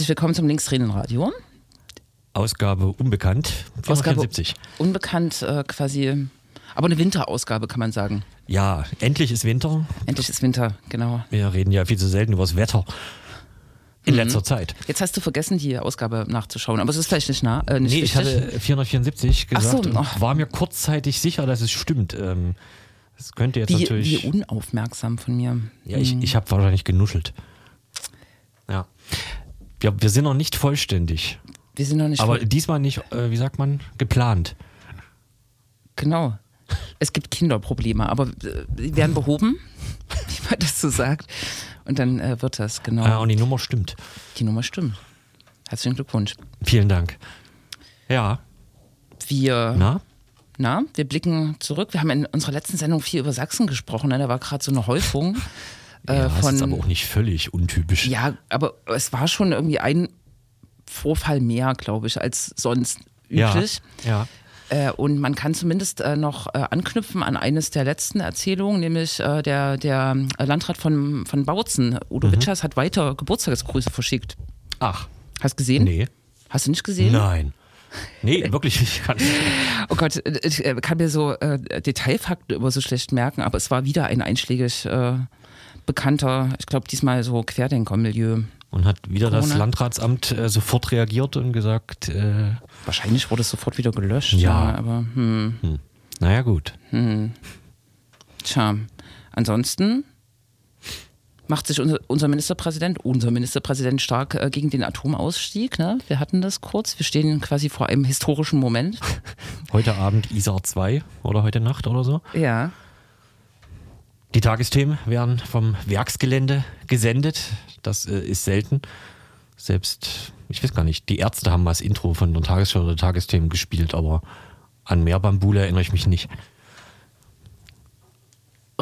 Herzlich willkommen zum Linkstränenradio. Ausgabe unbekannt. Ausgabe 474. unbekannt äh, quasi, aber eine Winterausgabe kann man sagen. Ja, endlich ist Winter. Endlich ist Winter, genau. Wir reden ja viel zu selten über das Wetter. In Mhm. letzter Zeit. Jetzt hast du vergessen, die Ausgabe nachzuschauen, aber es ist vielleicht nicht nah. Äh, nicht Nee, ich wichtig. hatte 474 Ach so, gesagt und war mir kurzzeitig sicher, dass es stimmt. Ähm, Das könnte jetzt wie, natürlich. wie unaufmerksam von mir. Ja, ich, ich habe wahrscheinlich genuschelt. Ja. Wir, wir sind noch nicht vollständig. Wir sind noch nicht Aber voll- diesmal nicht, äh, wie sagt man, geplant. Genau. Es gibt Kinderprobleme, aber äh, die werden behoben, wie man das so sagt. Und dann äh, wird das, genau. Äh, und die Nummer stimmt. Die Nummer stimmt. Herzlichen Glückwunsch. Vielen Dank. Ja. Wir, Na? na, wir blicken zurück. Wir haben in unserer letzten Sendung viel über Sachsen gesprochen. Ne? Da war gerade so eine Häufung äh, ja, das von. ist aber auch nicht völlig untypisch. Ja, aber es war schon irgendwie ein Vorfall mehr, glaube ich, als sonst ja. üblich. ja. Äh, und man kann zumindest äh, noch äh, anknüpfen an eines der letzten Erzählungen, nämlich äh, der, der Landrat von, von Bautzen, Udo Mhm. Witschers, hat weiter Geburtstagsgrüße verschickt. Ach, Hast du gesehen? nee. Hast du nicht gesehen? Nein. Nee, wirklich nicht. Ich kann- Oh Gott, äh, ich äh, kann mir so äh, Detailfakten über so schlecht merken, aber es war wieder ein einschlägig äh, bekannter, ich glaube diesmal so Querdenker-Milieu. Und hat wieder das Corona. Landratsamt äh, sofort reagiert und gesagt, äh, Wahrscheinlich wurde es sofort wieder gelöscht. Ja. aber hm, hm, naja gut. tja. Ansonsten macht sich unser, unser Ministerpräsident, unser Ministerpräsident stark äh, gegen den Atomausstieg. Ne? Wir hatten das kurz. Wir stehen quasi vor einem historischen Moment. Heute Abend ISAR 2 oder heute Nacht oder so. Ja. Die Tagesthemen werden vom Werksgelände gesendet. Das äh, ist selten. Selbst, ich weiß gar nicht, die Ärzte haben mal das Intro von der Tagesschau oder Tagesthemen gespielt, aber an Meerbambule erinnere ich mich nicht.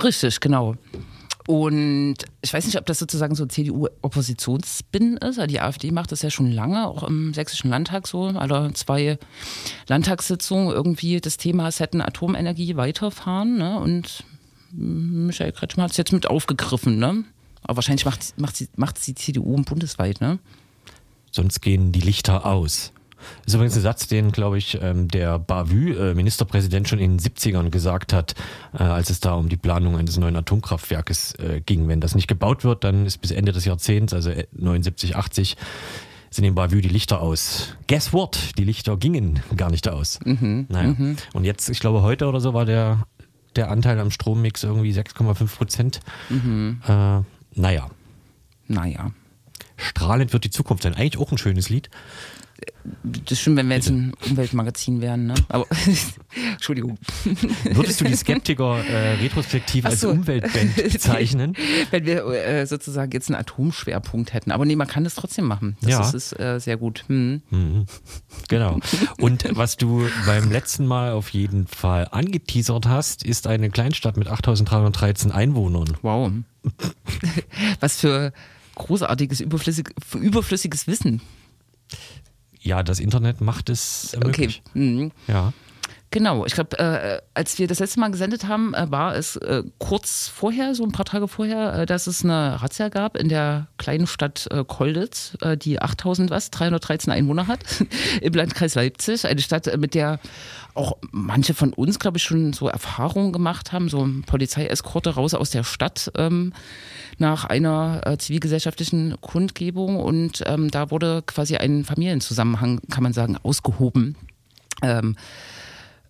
Richtig, genau. Und ich weiß nicht, ob das sozusagen so CDU-Oppositionsspin ist. Die AfD macht das ja schon lange, auch im Sächsischen Landtag so. Alle zwei Landtagssitzungen irgendwie das Thema es hätten Atomenergie weiterfahren. Ne? Und Michael Kretschmer hat es jetzt mit aufgegriffen. Ne? Aber wahrscheinlich macht, macht, sie, macht die CDU bundesweit. Ne? Sonst gehen die Lichter aus. Das ist übrigens ein Satz, den, glaube ich, ähm, der Bavü, äh, Ministerpräsident, schon in den 70ern gesagt hat, äh, als es da um die Planung eines neuen Atomkraftwerkes äh, ging. Wenn das nicht gebaut wird, dann ist bis Ende des Jahrzehnts, also äh, 79, 80, sind in Bavü die Lichter aus. Guess what? Die Lichter gingen gar nicht aus. naja. Und jetzt, ich glaube, heute oder so war der, der Anteil am Strommix irgendwie 6,5 Prozent. Äh, naja, Naja. strahlend wird die Zukunft sein. Eigentlich auch ein schönes Lied. Das ist schön, wenn wir jetzt ein Umweltmagazin wären. Ne? Aber, Entschuldigung. Würdest du die Skeptiker äh, retrospektiv Ach als so. Umweltband bezeichnen? Wenn wir äh, sozusagen jetzt einen Atomschwerpunkt hätten. Aber nee, man kann das trotzdem machen. Das Ja. ist, ist äh, sehr gut. Hm. Genau. Und was du beim letzten Mal auf jeden Fall angeteasert hast, ist eine Kleinstadt mit 8313 Einwohnern. Wow. Was für großartiges, überflüssig, überflüssiges Wissen. Ja, das Internet macht es Okay. möglich. Mhm. Ja. Genau, ich glaube, äh, als wir das letzte Mal gesendet haben, äh, war es äh, kurz vorher, so ein paar Tage vorher, äh, dass es eine Razzia gab in der kleinen Stadt äh, Kolditz, äh, die 8000 was, 313 Einwohner hat, im Landkreis Leipzig. Eine Stadt, äh, mit der auch manche von uns, glaube ich, schon so Erfahrungen gemacht haben, so Polizeieskorte raus aus der Stadt ähm, nach einer äh, zivilgesellschaftlichen Kundgebung. Und ähm, da wurde quasi ein Familienzusammenhang, kann man sagen, ausgehoben. Ähm,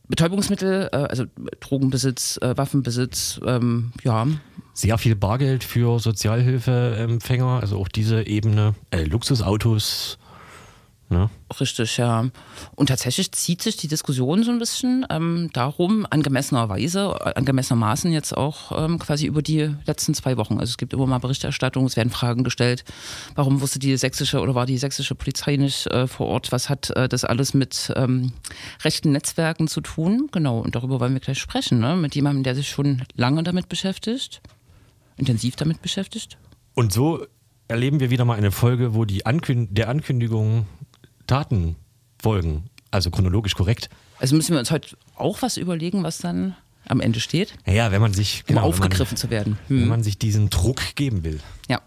Betäubungsmittel, äh, also Drogenbesitz, äh, Waffenbesitz, ähm, ja, Sehr viel Bargeld für Sozialhilfeempfänger, also auch diese Ebene. Äh, Luxusautos. Ne? richtig, ja. Und tatsächlich zieht sich die Diskussion so ein bisschen ähm, darum, angemessenerweise, äh, angemessenermaßen jetzt auch ähm, quasi über die letzten zwei Wochen. Also es gibt immer mal Berichterstattung, es werden Fragen gestellt, warum wusste die sächsische oder war die sächsische Polizei nicht äh, vor Ort, was hat äh, das alles mit ähm, rechten Netzwerken zu tun? Genau, und darüber wollen wir gleich sprechen, ne? mit jemandem, der sich schon lange damit beschäftigt, intensiv damit beschäftigt. Und so erleben wir wieder mal eine Folge, wo die Ankün der Ankündigung Taten folgen. Also chronologisch korrekt. Also müssen wir uns heute auch was überlegen, was dann am Ende steht, Naja, wenn man sich um genau, aufgegriffen zu werden. wenn man, Hm. wenn man sich diesen Druck geben will. Ja.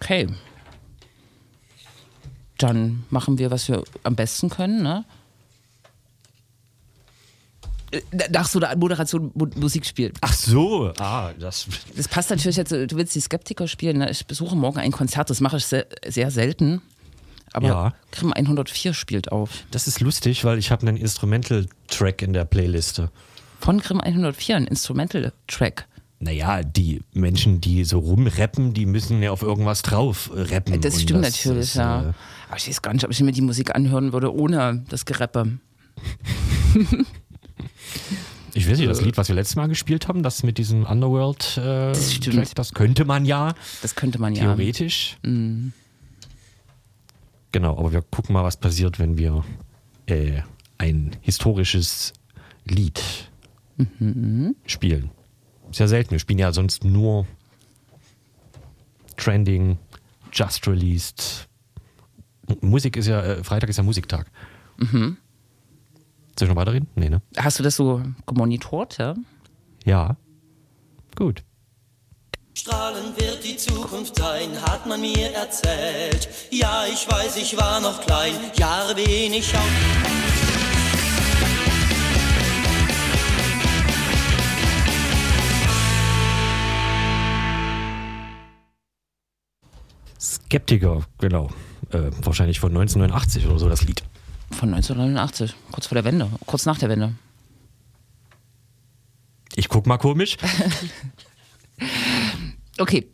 Okay. Dann machen wir, was wir am besten können, ne? Nach so einer Moderation Musik spielen. Ach so, ah, das. Das passt natürlich jetzt, du willst die Skeptiker spielen. Ne? Ich besuche morgen ein Konzert, das mache ich sehr, sehr selten. Aber ja. Grimm 104 spielt auf. Das ist lustig, weil ich habe einen Instrumental-Track in der Playliste. Von Grimm 104, ein Instrumental-Track. Naja, die Menschen, die so rumrappen, die müssen ja auf irgendwas drauf rappen. Das stimmt das natürlich, ist, ja. Äh Aber ich weiß gar nicht, ob ich mir die Musik anhören würde ohne das Gerappe. Ich weiß nicht, das Lied, was wir letztes Mal gespielt haben, das mit diesem Underworld äh, das, Track, das könnte man ja. Das könnte man ja. Theoretisch. Mhm. Genau, aber wir gucken mal, was passiert, wenn wir äh, ein historisches Lied mhm. spielen. Sehr selten. Wir spielen ja sonst nur Trending, Just Released. Musik ist ja, äh, Freitag ist ja Musiktag. Mhm. Soll ich noch weiterreden? Nee, ne? Hast du das so gemonitort, ja? Ja. Gut. Strahlen wird die Zukunft sein, hat man mir erzählt. Ja, ich weiß, ich war noch klein, Jahre bin ich auf. Skeptiker, genau. Äh, wahrscheinlich von 1989 oder so das Lied. Von 1989, kurz vor der Wende, kurz nach der Wende. Ich guck mal komisch. okay.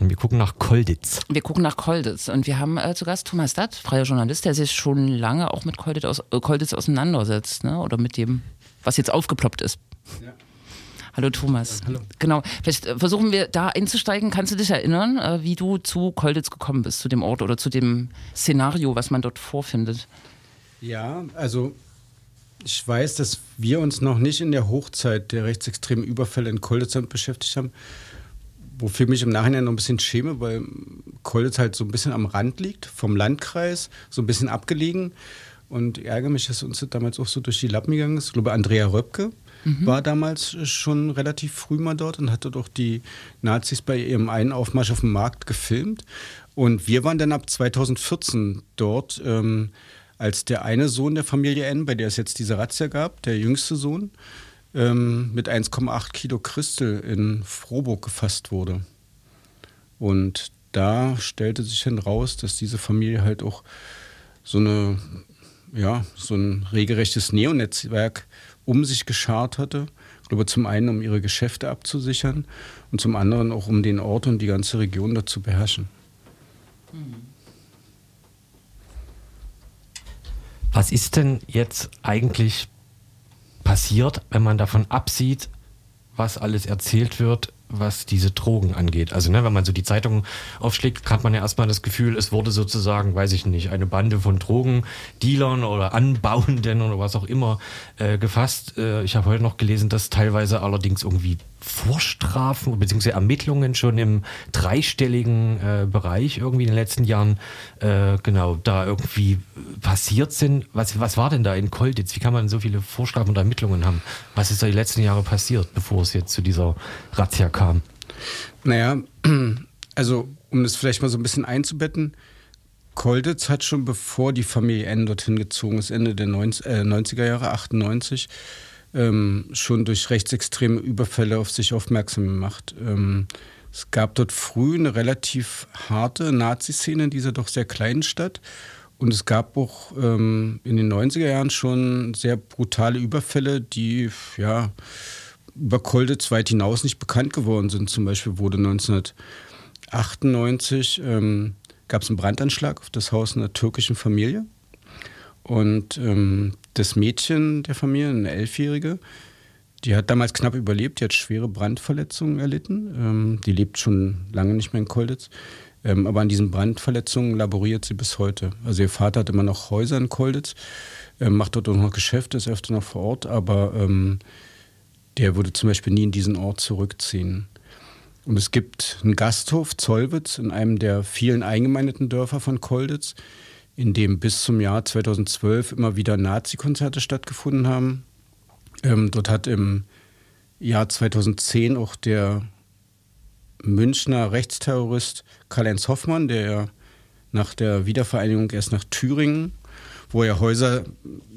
Und wir gucken nach Kolditz. Wir gucken nach Kolditz. Und wir haben äh, zu Gast Thomas Datt, freier Journalist, der sich schon lange auch mit Kolditz, aus, äh, Kolditz auseinandersetzt. Ne? Oder mit dem, was jetzt aufgeploppt ist. Ja. Hallo Thomas. Ja, hallo. Genau. Vielleicht äh, versuchen wir da einzusteigen. Kannst du dich erinnern, äh, wie du zu Kolditz gekommen bist, zu dem Ort oder zu dem Szenario, was man dort vorfindet? Ja, also ich weiß, dass wir uns noch nicht in der Hochzeit der rechtsextremen Überfälle in Kolditz beschäftigt haben, wofür ich mich im Nachhinein noch ein bisschen schäme, weil Kolditz halt so ein bisschen am Rand liegt, vom Landkreis, so ein bisschen abgelegen. Und ärgere mich, dass uns das damals auch so durch die Lappen gegangen ist. Ich glaube, Andrea Röpke mhm. war damals schon relativ früh mal dort und hatte doch die Nazis bei ihrem einen Aufmarsch auf dem Markt gefilmt. Und wir waren dann ab 2014 dort. Ähm, als der eine Sohn der Familie N, bei der es jetzt diese Razzia gab, der jüngste Sohn, ähm, mit 1,8 Kilo Christel in Froburg gefasst wurde. Und da stellte sich dann raus, dass diese Familie halt auch so eine, ja, so ein regelrechtes Neonetzwerk um sich geschart hatte. Ich glaube, zum einen, um ihre Geschäfte abzusichern und zum anderen auch, um den Ort und die ganze Region dort zu beherrschen. Was ist denn jetzt eigentlich passiert, wenn man davon absieht, was alles erzählt wird, was diese Drogen angeht. Also, ne, wenn man so die Zeitung aufschlägt, hat man ja erstmal das Gefühl, es wurde sozusagen, weiß ich nicht, eine Bande von Drogendealern oder Anbauenden oder was auch immer äh, gefasst. Äh, ich habe heute noch gelesen, dass teilweise allerdings irgendwie Vorstrafen bzw. Ermittlungen schon im dreistelligen äh, Bereich irgendwie in den letzten Jahren äh, genau da irgendwie passiert sind. Was, was war denn da in Kolditz? Wie kann man so viele Vorstrafen und Ermittlungen haben? Was ist da die letzten Jahre passiert, bevor es jetzt zu dieser Razzia kam? Naja, also um das vielleicht mal so ein bisschen einzubetten, Kolditz hat schon bevor die Familie N dorthin gezogen ist, Ende der 90, äh, 90er Jahre, 98, ähm, schon durch rechtsextreme Überfälle auf sich aufmerksam gemacht. Ähm, es gab dort früh eine relativ harte Nazi-Szene in dieser doch sehr kleinen Stadt. Und es gab auch ähm, in den 90er Jahren schon sehr brutale Überfälle, die ja über Kolditz weit hinaus nicht bekannt geworden sind. Zum Beispiel wurde 1998 ähm, gab es einen Brandanschlag auf das Haus einer türkischen Familie. Und ähm, das Mädchen der Familie, eine Elfjährige, die hat damals knapp überlebt, die hat schwere Brandverletzungen erlitten. Ähm, die lebt schon lange nicht mehr in Kolditz. Ähm, aber an diesen Brandverletzungen laboriert sie bis heute. Also ihr Vater hat immer noch Häuser in Kolditz, ähm, macht dort auch noch Geschäfte, ist öfter noch vor Ort, aber ähm, der würde zum Beispiel nie in diesen Ort zurückziehen. Und es gibt einen Gasthof, Zollwitz, in einem der vielen eingemeindeten Dörfer von Kolditz in dem bis zum Jahr 2012 immer wieder Nazi-Konzerte stattgefunden haben. Ähm, dort hat im Jahr 2010 auch der Münchner Rechtsterrorist Karl-Heinz Hoffmann, der nach der Wiedervereinigung erst nach Thüringen, wo er Häuser,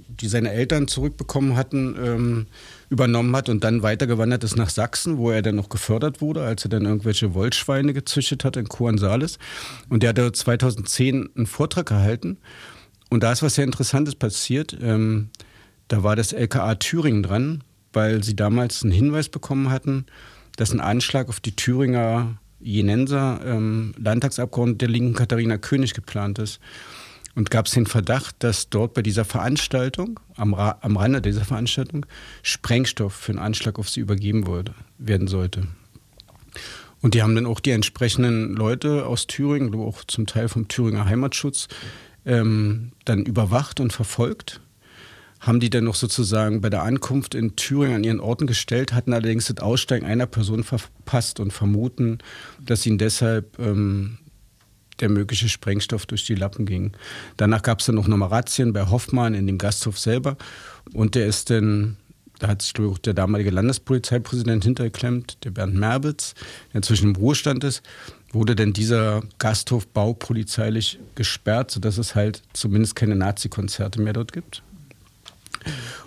die seine Eltern zurückbekommen hatten, ähm, übernommen hat und dann weitergewandert ist nach Sachsen, wo er dann noch gefördert wurde, als er dann irgendwelche Wollschweine gezüchtet hat in Kuansales. Und der hat 2010 einen Vortrag gehalten. Und da ist was sehr Interessantes passiert. Ähm, da war das LKA Thüringen dran, weil sie damals einen Hinweis bekommen hatten, dass ein Anschlag auf die Thüringer Jenenser ähm, Landtagsabgeordnete der Linken Katharina König geplant ist. Und gab es den Verdacht, dass dort bei dieser Veranstaltung, am, Ra am Rande dieser Veranstaltung, Sprengstoff für einen Anschlag auf sie übergeben wurde, werden sollte. Und die haben dann auch die entsprechenden Leute aus Thüringen, auch zum Teil vom Thüringer Heimatschutz, ähm, dann überwacht und verfolgt haben die dann noch sozusagen bei der Ankunft in Thüringen an ihren Orten gestellt, hatten allerdings das Aussteigen einer Person verpasst und vermuten, dass ihnen deshalb ähm, der mögliche Sprengstoff durch die Lappen ging. Danach gab es dann noch nochmal Razzien bei Hoffmann in dem Gasthof selber und der ist dann da hat sich auch der damalige Landespolizeipräsident hintergeklemmt, der Bernd Merbitz, der inzwischen im Ruhestand ist, wurde denn dieser Gasthof baupolizeilich gesperrt, sodass es halt zumindest keine Nazi-Konzerte mehr dort gibt.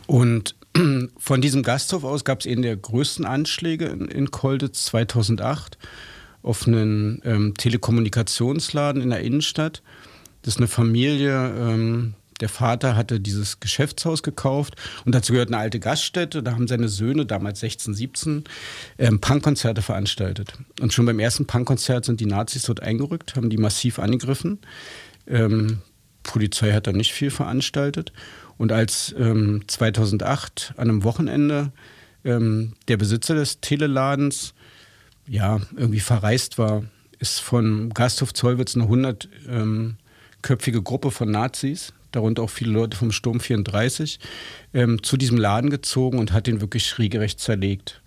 Und von diesem Gasthof aus gab es einen der größten Anschläge in, in Kolditz 2008 auf einen ähm, Telekommunikationsladen in der Innenstadt. Das ist eine Familie, ähm, der Vater hatte dieses Geschäftshaus gekauft und dazu gehört eine alte Gaststätte. Da haben seine Söhne, damals 16, 17, ähm, Punkkonzerte veranstaltet. Und schon beim ersten Punkkonzert sind die Nazis dort eingerückt, haben die massiv angegriffen. Ähm, Polizei hat da nicht viel veranstaltet. Und als ähm, 2008 an einem Wochenende ähm, der Besitzer des Teleladens ja irgendwie verreist war, ist von Gasthof Zollwitz eine hundertköpfige Gruppe von Nazis, darunter auch viele Leute vom Sturm 34, ähm, zu diesem Laden gezogen und hat ihn wirklich regelrecht zerlegt.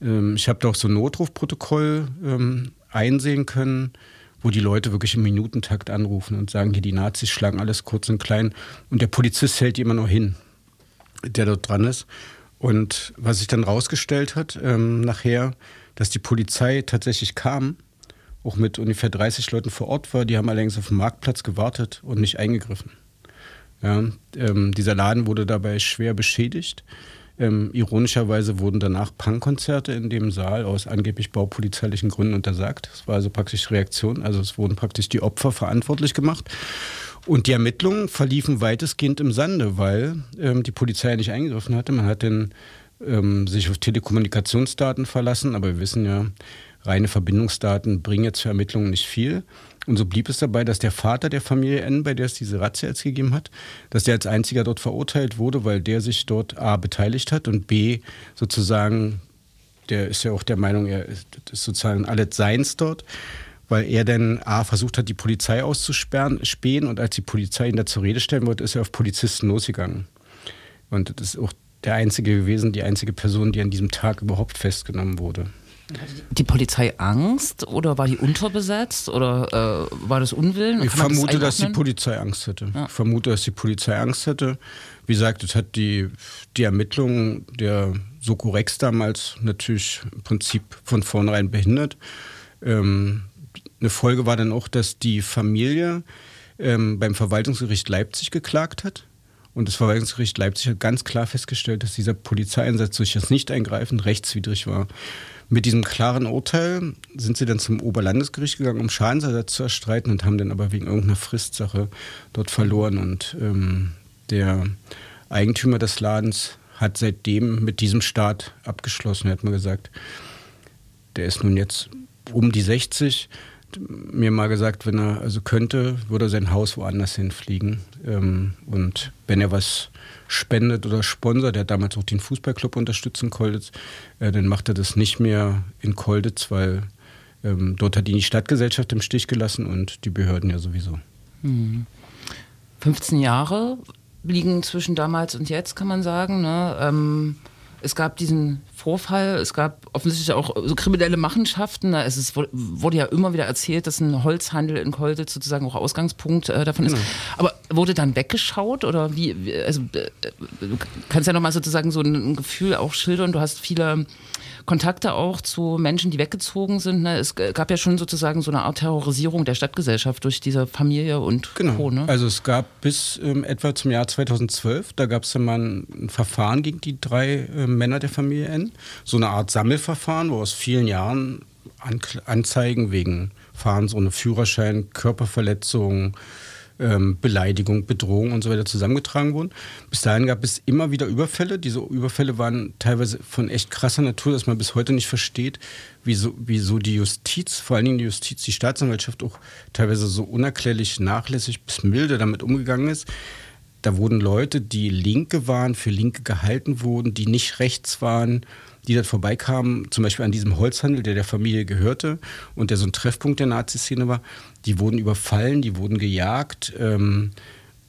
Ähm, ich habe da auch so ein Notrufprotokoll ähm, einsehen können wo die Leute wirklich im Minutentakt anrufen und sagen, hier die Nazis schlagen alles kurz und klein und der Polizist hält die immer noch hin, der dort dran ist. Und was sich dann rausgestellt hat, ähm, nachher, dass die Polizei tatsächlich kam, auch mit ungefähr 30 Leuten vor Ort war, die haben allerdings auf dem Marktplatz gewartet und nicht eingegriffen. Ja, ähm, dieser Laden wurde dabei schwer beschädigt. Ähm, ironischerweise wurden danach Punkkonzerte in dem Saal aus angeblich baupolizeilichen Gründen untersagt. Das war also praktisch Reaktion. Also es wurden praktisch die Opfer verantwortlich gemacht. Und die Ermittlungen verliefen weitestgehend im Sande, weil ähm, die Polizei nicht eingegriffen hatte. Man hat dann ähm, sich auf Telekommunikationsdaten verlassen, aber wir wissen ja, reine Verbindungsdaten bringen jetzt für Ermittlungen nicht viel. Und so blieb es dabei, dass der Vater der Familie N, bei der es diese Razzia jetzt gegeben hat, dass der als einziger dort verurteilt wurde, weil der sich dort A beteiligt hat und B sozusagen, der ist ja auch der Meinung, er ist, sozusagen alles seins dort, weil er dann A versucht hat, die Polizei auszusperren, spähen und als die Polizei ihn da zur Rede stellen wollte, ist er auf Polizisten losgegangen. Und das ist auch der einzige gewesen, die einzige Person, die an diesem Tag überhaupt festgenommen wurde die Polizei Angst oder war die unterbesetzt oder äh, war das Unwillen? Ich vermute, das dass die Polizei Angst hätte. Ja. Ich vermute, dass die Polizei Angst hätte. Wie gesagt, es hat die, die Ermittlungen der Soko Rex damals natürlich im Prinzip von vornherein behindert. Ähm, eine Folge war dann auch, dass die Familie ähm, beim Verwaltungsgericht Leipzig geklagt hat. Und das Verwaltungsgericht Leipzig hat ganz klar festgestellt, dass dieser Polizeieinsatz durch das Nicht-Eingreifen rechtswidrig war. Mit diesem klaren Urteil sind sie dann zum Oberlandesgericht gegangen, um Schadensersatz zu erstreiten und haben dann aber wegen irgendeiner Fristsache dort verloren. Und ähm, der Eigentümer des Ladens hat seitdem mit diesem Staat abgeschlossen. Er hat mir gesagt, der ist nun jetzt um die 60 mir mal gesagt, wenn er also könnte, würde er sein Haus woanders hinfliegen. Ähm, und wenn er was spendet oder sponsert, der damals auch den Fußballclub unterstützt in Kolditz, äh, dann macht er das nicht mehr in Kolditz, weil ähm, dort hat ihn die Stadtgesellschaft im Stich gelassen und die Behörden ja sowieso. Mhm. 15 Jahre liegen zwischen damals und jetzt, kann man sagen. Ne? Ähm, es gab diesen Vorfall, es gab offensichtlich auch so kriminelle Machenschaften. Es ist, wurde ja immer wieder erzählt, dass ein Holzhandel in Kolditz sozusagen auch Ausgangspunkt äh, davon ist. Genau. Aber wurde dann weggeschaut oder wie, also äh, du kannst ja nochmal sozusagen so ein Gefühl auch schildern, du hast viele Kontakte auch zu Menschen, die weggezogen sind. Ne? Es gab ja schon sozusagen so eine Art Terrorisierung der Stadtgesellschaft durch diese Familie und genau. Co. Ne? Also es gab bis ähm, etwa zum Jahr 2012, da gab es dann mal ein, ein, Verfahren gegen die drei äh, Männer der Familie N. So eine Art Sammelverfahren, wo aus vielen Jahren An Anzeigen wegen Fahrens ohne Führerschein, Körperverletzungen, ähm, Beleidigung, Bedrohung und so weiter zusammengetragen wurden. Bis dahin gab es immer wieder Überfälle. Diese Überfälle waren teilweise von echt krasser Natur, dass man bis heute nicht versteht, wieso, wieso die Justiz, vor allen Dingen die Justiz, die Staatsanwaltschaft auch teilweise so unerklärlich nachlässig bis milde damit umgegangen ist. Da wurden Leute, die Linke waren, für Linke gehalten wurden, die nicht rechts waren, die dort vorbeikamen, zum Beispiel an diesem Holzhandel, der der Familie gehörte und der so ein Treffpunkt der Nazi-Szene war, die wurden überfallen, die wurden gejagt. Ähm,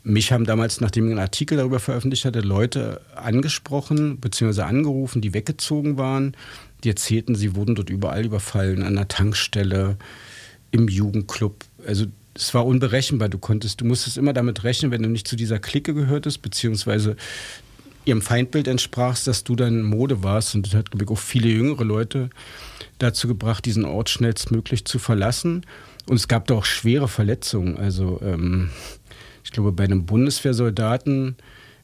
mich haben damals, nachdem ich einen Artikel darüber veröffentlicht hatte, Leute angesprochen bzw. angerufen, die weggezogen waren. Die erzählten, sie wurden dort überall überfallen, an der Tankstelle, im Jugendclub. Also es war unberechenbar. Du konntest, du musstest immer damit rechnen, wenn du nicht zu dieser Clique gehörtest, beziehungsweise ihrem Feindbild entsprachst, dass du dann Mode warst. Und das hat, glaube ich, auch viele jüngere Leute dazu gebracht, diesen Ort schnellstmöglich zu verlassen. Und es gab da auch schwere Verletzungen. Also ähm, ich glaube, bei einem Bundeswehrsoldaten,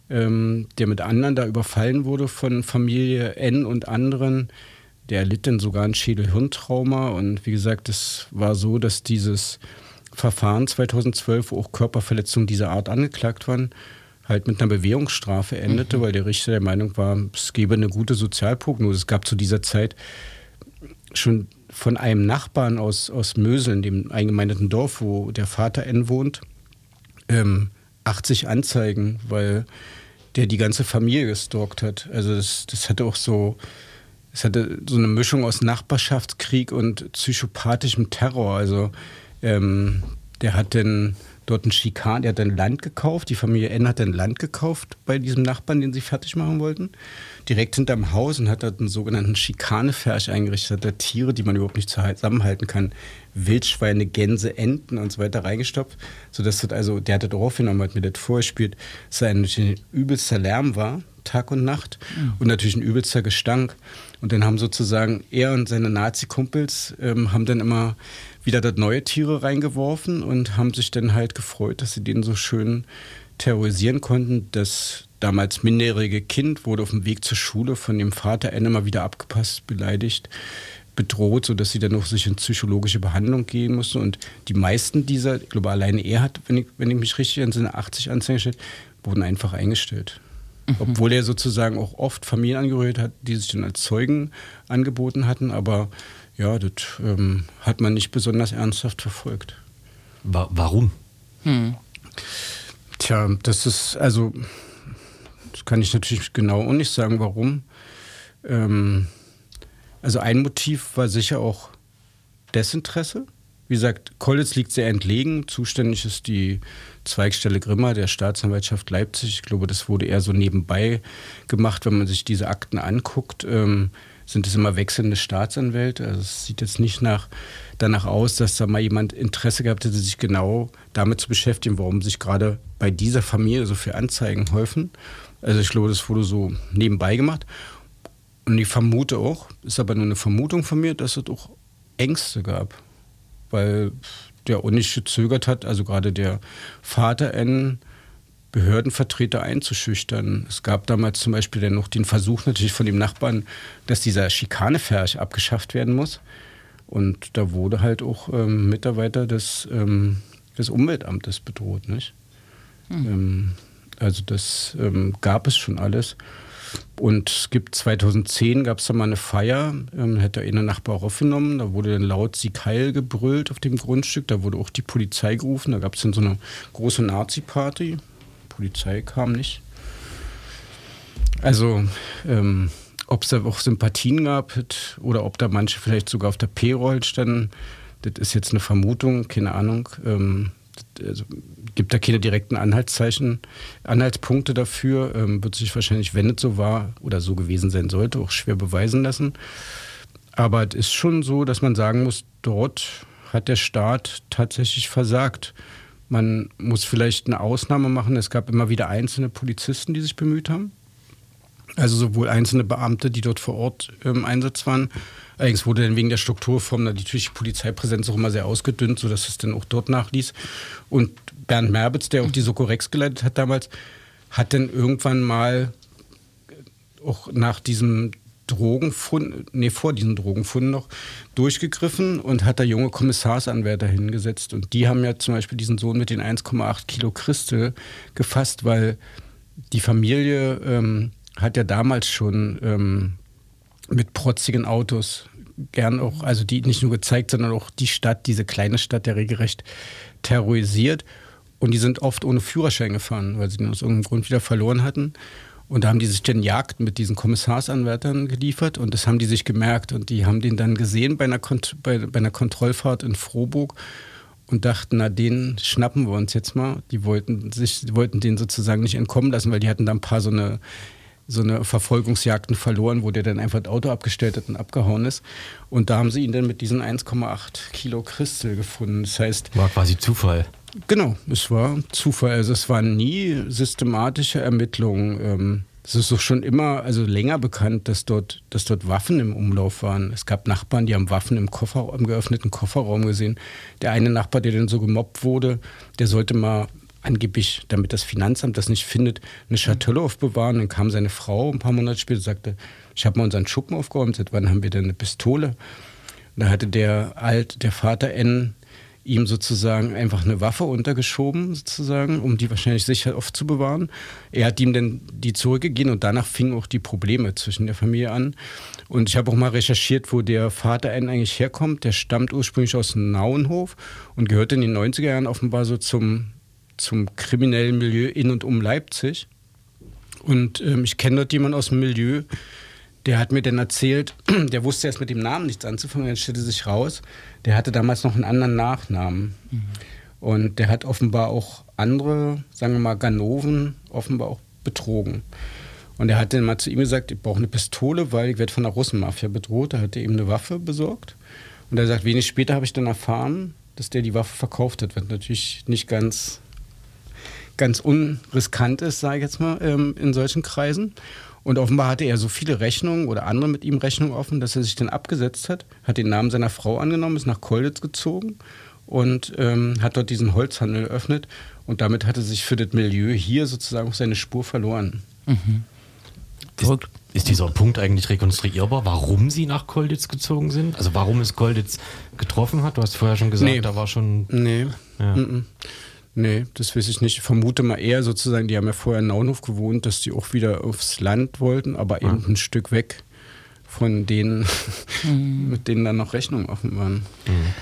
ähm, der mit anderen da überfallen wurde von Familie N und anderen, der erlitt dann sogar ein Schädel-Hirntrauma. Und wie gesagt, es war so, dass dieses Verfahren 2012, wo auch Körperverletzungen dieser Art angeklagt waren, halt mit einer Bewährungsstrafe endete, mhm. weil der Richter der Meinung war, es gebe eine gute Sozialprognose. Es gab zu dieser Zeit schon von einem Nachbarn aus, aus Möseln, dem eingemeindeten Dorf, wo der Vater N wohnt, ähm, 80 Anzeigen, weil der die ganze Familie gestalkt hat. Also das, das hatte auch so, es hatte so eine Mischung aus Nachbarschaftskrieg und psychopathischem Terror. Also ähm, der hat dann dort ein Schikan, der hat ein Land gekauft, die Familie N hat ein Land gekauft bei diesem Nachbarn, den sie fertig machen wollten, direkt hinterm Haus und hat dort einen sogenannten Schikaneferch eingerichtet, hat da Tiere, die man überhaupt nicht zusammenhalten kann, Wildschweine, Gänse, Enten und so weiter reingestopft, sodass dort also, der hat das aufgenommen, hat mir das vorgespielt, dass ein übelster Lärm war, Tag und Nacht mhm. und natürlich ein übelster Gestank. Und dann haben sozusagen er und seine Nazi-Kumpels ähm, haben dann immer wieder dort neue Tiere reingeworfen und haben sich dann halt gefreut, dass sie den so schön terrorisieren konnten. Das damals minderjährige Kind wurde auf dem Weg zur Schule von dem Vater N immer wieder abgepasst, beleidigt, bedroht, sodass sie dann noch sich in psychologische Behandlung gehen musste. Und die meisten dieser, ich glaube alleine er hat, wenn ich, wenn ich mich richtig an seine 80 Anzeigen stellt, wurden einfach eingestellt. Mhm. Obwohl er sozusagen auch oft Familien angehört hat, die sich dann als Zeugen angeboten hatten, aber ja, das ähm, hat man nicht besonders ernsthaft verfolgt. Wa warum? Hm. Tja, das ist, also, das kann ich natürlich genau auch nicht sagen, warum. Ähm, also ein Motiv war sicher auch Desinteresse. Wie gesagt, Kollitz liegt sehr entlegen. Zuständig ist die Zweigstelle Grimma der Staatsanwaltschaft Leipzig. Ich glaube, das wurde eher so nebenbei gemacht, wenn man sich diese Akten anguckt. Ähm, sind es immer wechselnde Staatsanwälte. Also es sieht jetzt nicht nach, danach aus, dass da mal jemand Interesse gehabt hätte, sich genau damit zu beschäftigen, warum sich gerade bei dieser Familie so viele Anzeigen häufen. Also ich glaube, das wurde so nebenbei gemacht. Und ich vermute auch, ist aber nur eine Vermutung von mir, dass es auch Ängste gab. Weil der auch nicht gezögert hat, also gerade der Vater N Behördenvertreter einzuschüchtern. Es gab damals zum Beispiel dann noch den Versuch natürlich von dem Nachbarn, dass dieser Schikaneferch abgeschafft werden muss. Und da wurde halt auch ähm, Mitarbeiter des, ähm, des Umweltamtes bedroht. Nicht? Hm. Ähm, also das ähm, gab es schon alles. Und es gibt 2010 gab es da mal eine Feier, ähm, hätte einer Nachbar aufgenommen, da wurde dann laut Sieg Heil gebrüllt auf dem Grundstück, da wurde auch die Polizei gerufen, da gab es dann so eine große Nazi-Party, Polizei kam nicht. Also, ähm, ob es da auch Sympathien gab oder ob da manche vielleicht sogar auf der P-Roll standen, das ist jetzt eine Vermutung, keine Ahnung. Ähm, also, gibt da keine direkten Anhaltszeichen, Anhaltspunkte dafür. Ähm, wird sich wahrscheinlich, wenn es so war oder so gewesen sein sollte, auch schwer beweisen lassen. Aber es ist schon so, dass man sagen muss, dort hat der Staat tatsächlich versagt Man muss vielleicht eine Ausnahme machen. Es gab immer wieder einzelne Polizisten, die sich bemüht haben. Also sowohl einzelne Beamte, die dort vor Ort im Einsatz waren. Allerdings wurde dann wegen der Strukturform natürlich die Polizeipräsenz auch immer sehr ausgedünnt, sodass es dann auch dort nachließ. Und Bernd Merbitz, der auch die Soko Rex geleitet hat damals, hat dann irgendwann mal auch nach diesem Drogenfund, nee, vor diesem Drogenfund noch durchgegriffen und hat da junge Kommissarsanwärter hingesetzt. Und die haben ja zum Beispiel diesen Sohn mit den 1,8 Kilo Christel gefasst, weil die Familie ähm, hat ja damals schon ähm, mit protzigen Autos gern auch, also die nicht nur gezeigt, sondern auch die Stadt, diese kleine Stadt, der regelrecht terrorisiert. Und die sind oft ohne Führerschein gefahren, weil sie den aus irgendeinem Grund wieder verloren hatten. Und da haben die sich dann Jagd mit diesen Kommissarsanwärtern geliefert und das haben die sich gemerkt. Und die haben den dann gesehen bei einer, Kont bei, bei einer Kontrollfahrt in Froburg und dachten, na, den schnappen wir uns jetzt mal. Die wollten sich, die wollten den sozusagen nicht entkommen lassen, weil die hatten da ein paar so eine, so eine Verfolgungsjagden verloren, wo der dann einfach das Auto abgestellt hat und abgehauen ist. Und da haben sie ihn dann mit diesen 1,8 Kilo Christel gefunden. Das heißt. War quasi Zufall. Genau, es war Zufall. Also es waren nie systematische Ermittlungen. Ähm, es ist doch schon immer, also länger bekannt, dass dort, dass dort Waffen im Umlauf waren. Es gab Nachbarn, die haben Waffen im, Koffer, im geöffneten Kofferraum gesehen. Der eine Nachbar, der dann so gemobbt wurde, der sollte mal angeblich, damit das Finanzamt das nicht findet, eine Schatulle aufbewahren. Dann kam seine Frau ein paar Monate später und sagte, ich habe mal unseren Schuppen aufgeräumt, seit wann haben wir denn eine Pistole? Und da hatte der alt, der Vater N ihm sozusagen einfach eine Waffe untergeschoben, sozusagen, um die wahrscheinlich sicher aufzubewahren. Er hat ihm dann die zurückgegeben und danach fingen auch die Probleme zwischen der Familie an. Und ich habe auch mal recherchiert, wo der Vater eigentlich herkommt. Der stammt ursprünglich aus Nauenhof und gehörte in den 90er Jahren offenbar so zum, zum kriminellen Milieu in und um Leipzig. Und ähm, ich kenne dort jemanden aus dem Milieu, der hat mir dann erzählt, der wusste erst mit dem Namen nichts anzufangen, dann stellte sich raus, der hatte damals noch einen anderen Nachnamen. Mhm. Und der hat offenbar auch andere, sagen wir mal, Ganoven offenbar auch betrogen. Und er hat dann mal zu ihm gesagt, ich brauche eine Pistole, weil ich werde von der Russenmafia bedroht. Da hat er ihm eine Waffe besorgt. Und er sagt, wenig später habe ich dann erfahren, dass der die Waffe verkauft hat, was natürlich nicht ganz, ganz unriskant ist, sage ich jetzt mal, ähm, in solchen Kreisen. Und offenbar hatte er so viele Rechnungen oder andere mit ihm Rechnungen offen, dass er sich dann abgesetzt hat, hat den Namen seiner Frau angenommen, ist nach Kolditz gezogen und ähm, hat dort diesen Holzhandel eröffnet. Und damit hatte sich für das Milieu hier sozusagen seine Spur verloren. Mhm. Ist, ist, dieser Punkt eigentlich rekonstruierbar, warum sie nach Kolditz gezogen sind? Also warum es Kolditz getroffen hat? Du hast vorher schon gesagt, nee. da war schon. Nee. Ja. Mm -mm. Nee, das weiß ich nicht. Ich vermute mal eher sozusagen, die haben ja vorher in Naunhof gewohnt, dass die auch wieder aufs Land wollten, aber eben ein Stück weg von denen, mhm. mit denen dann noch Rechnungen offen waren. Mhm.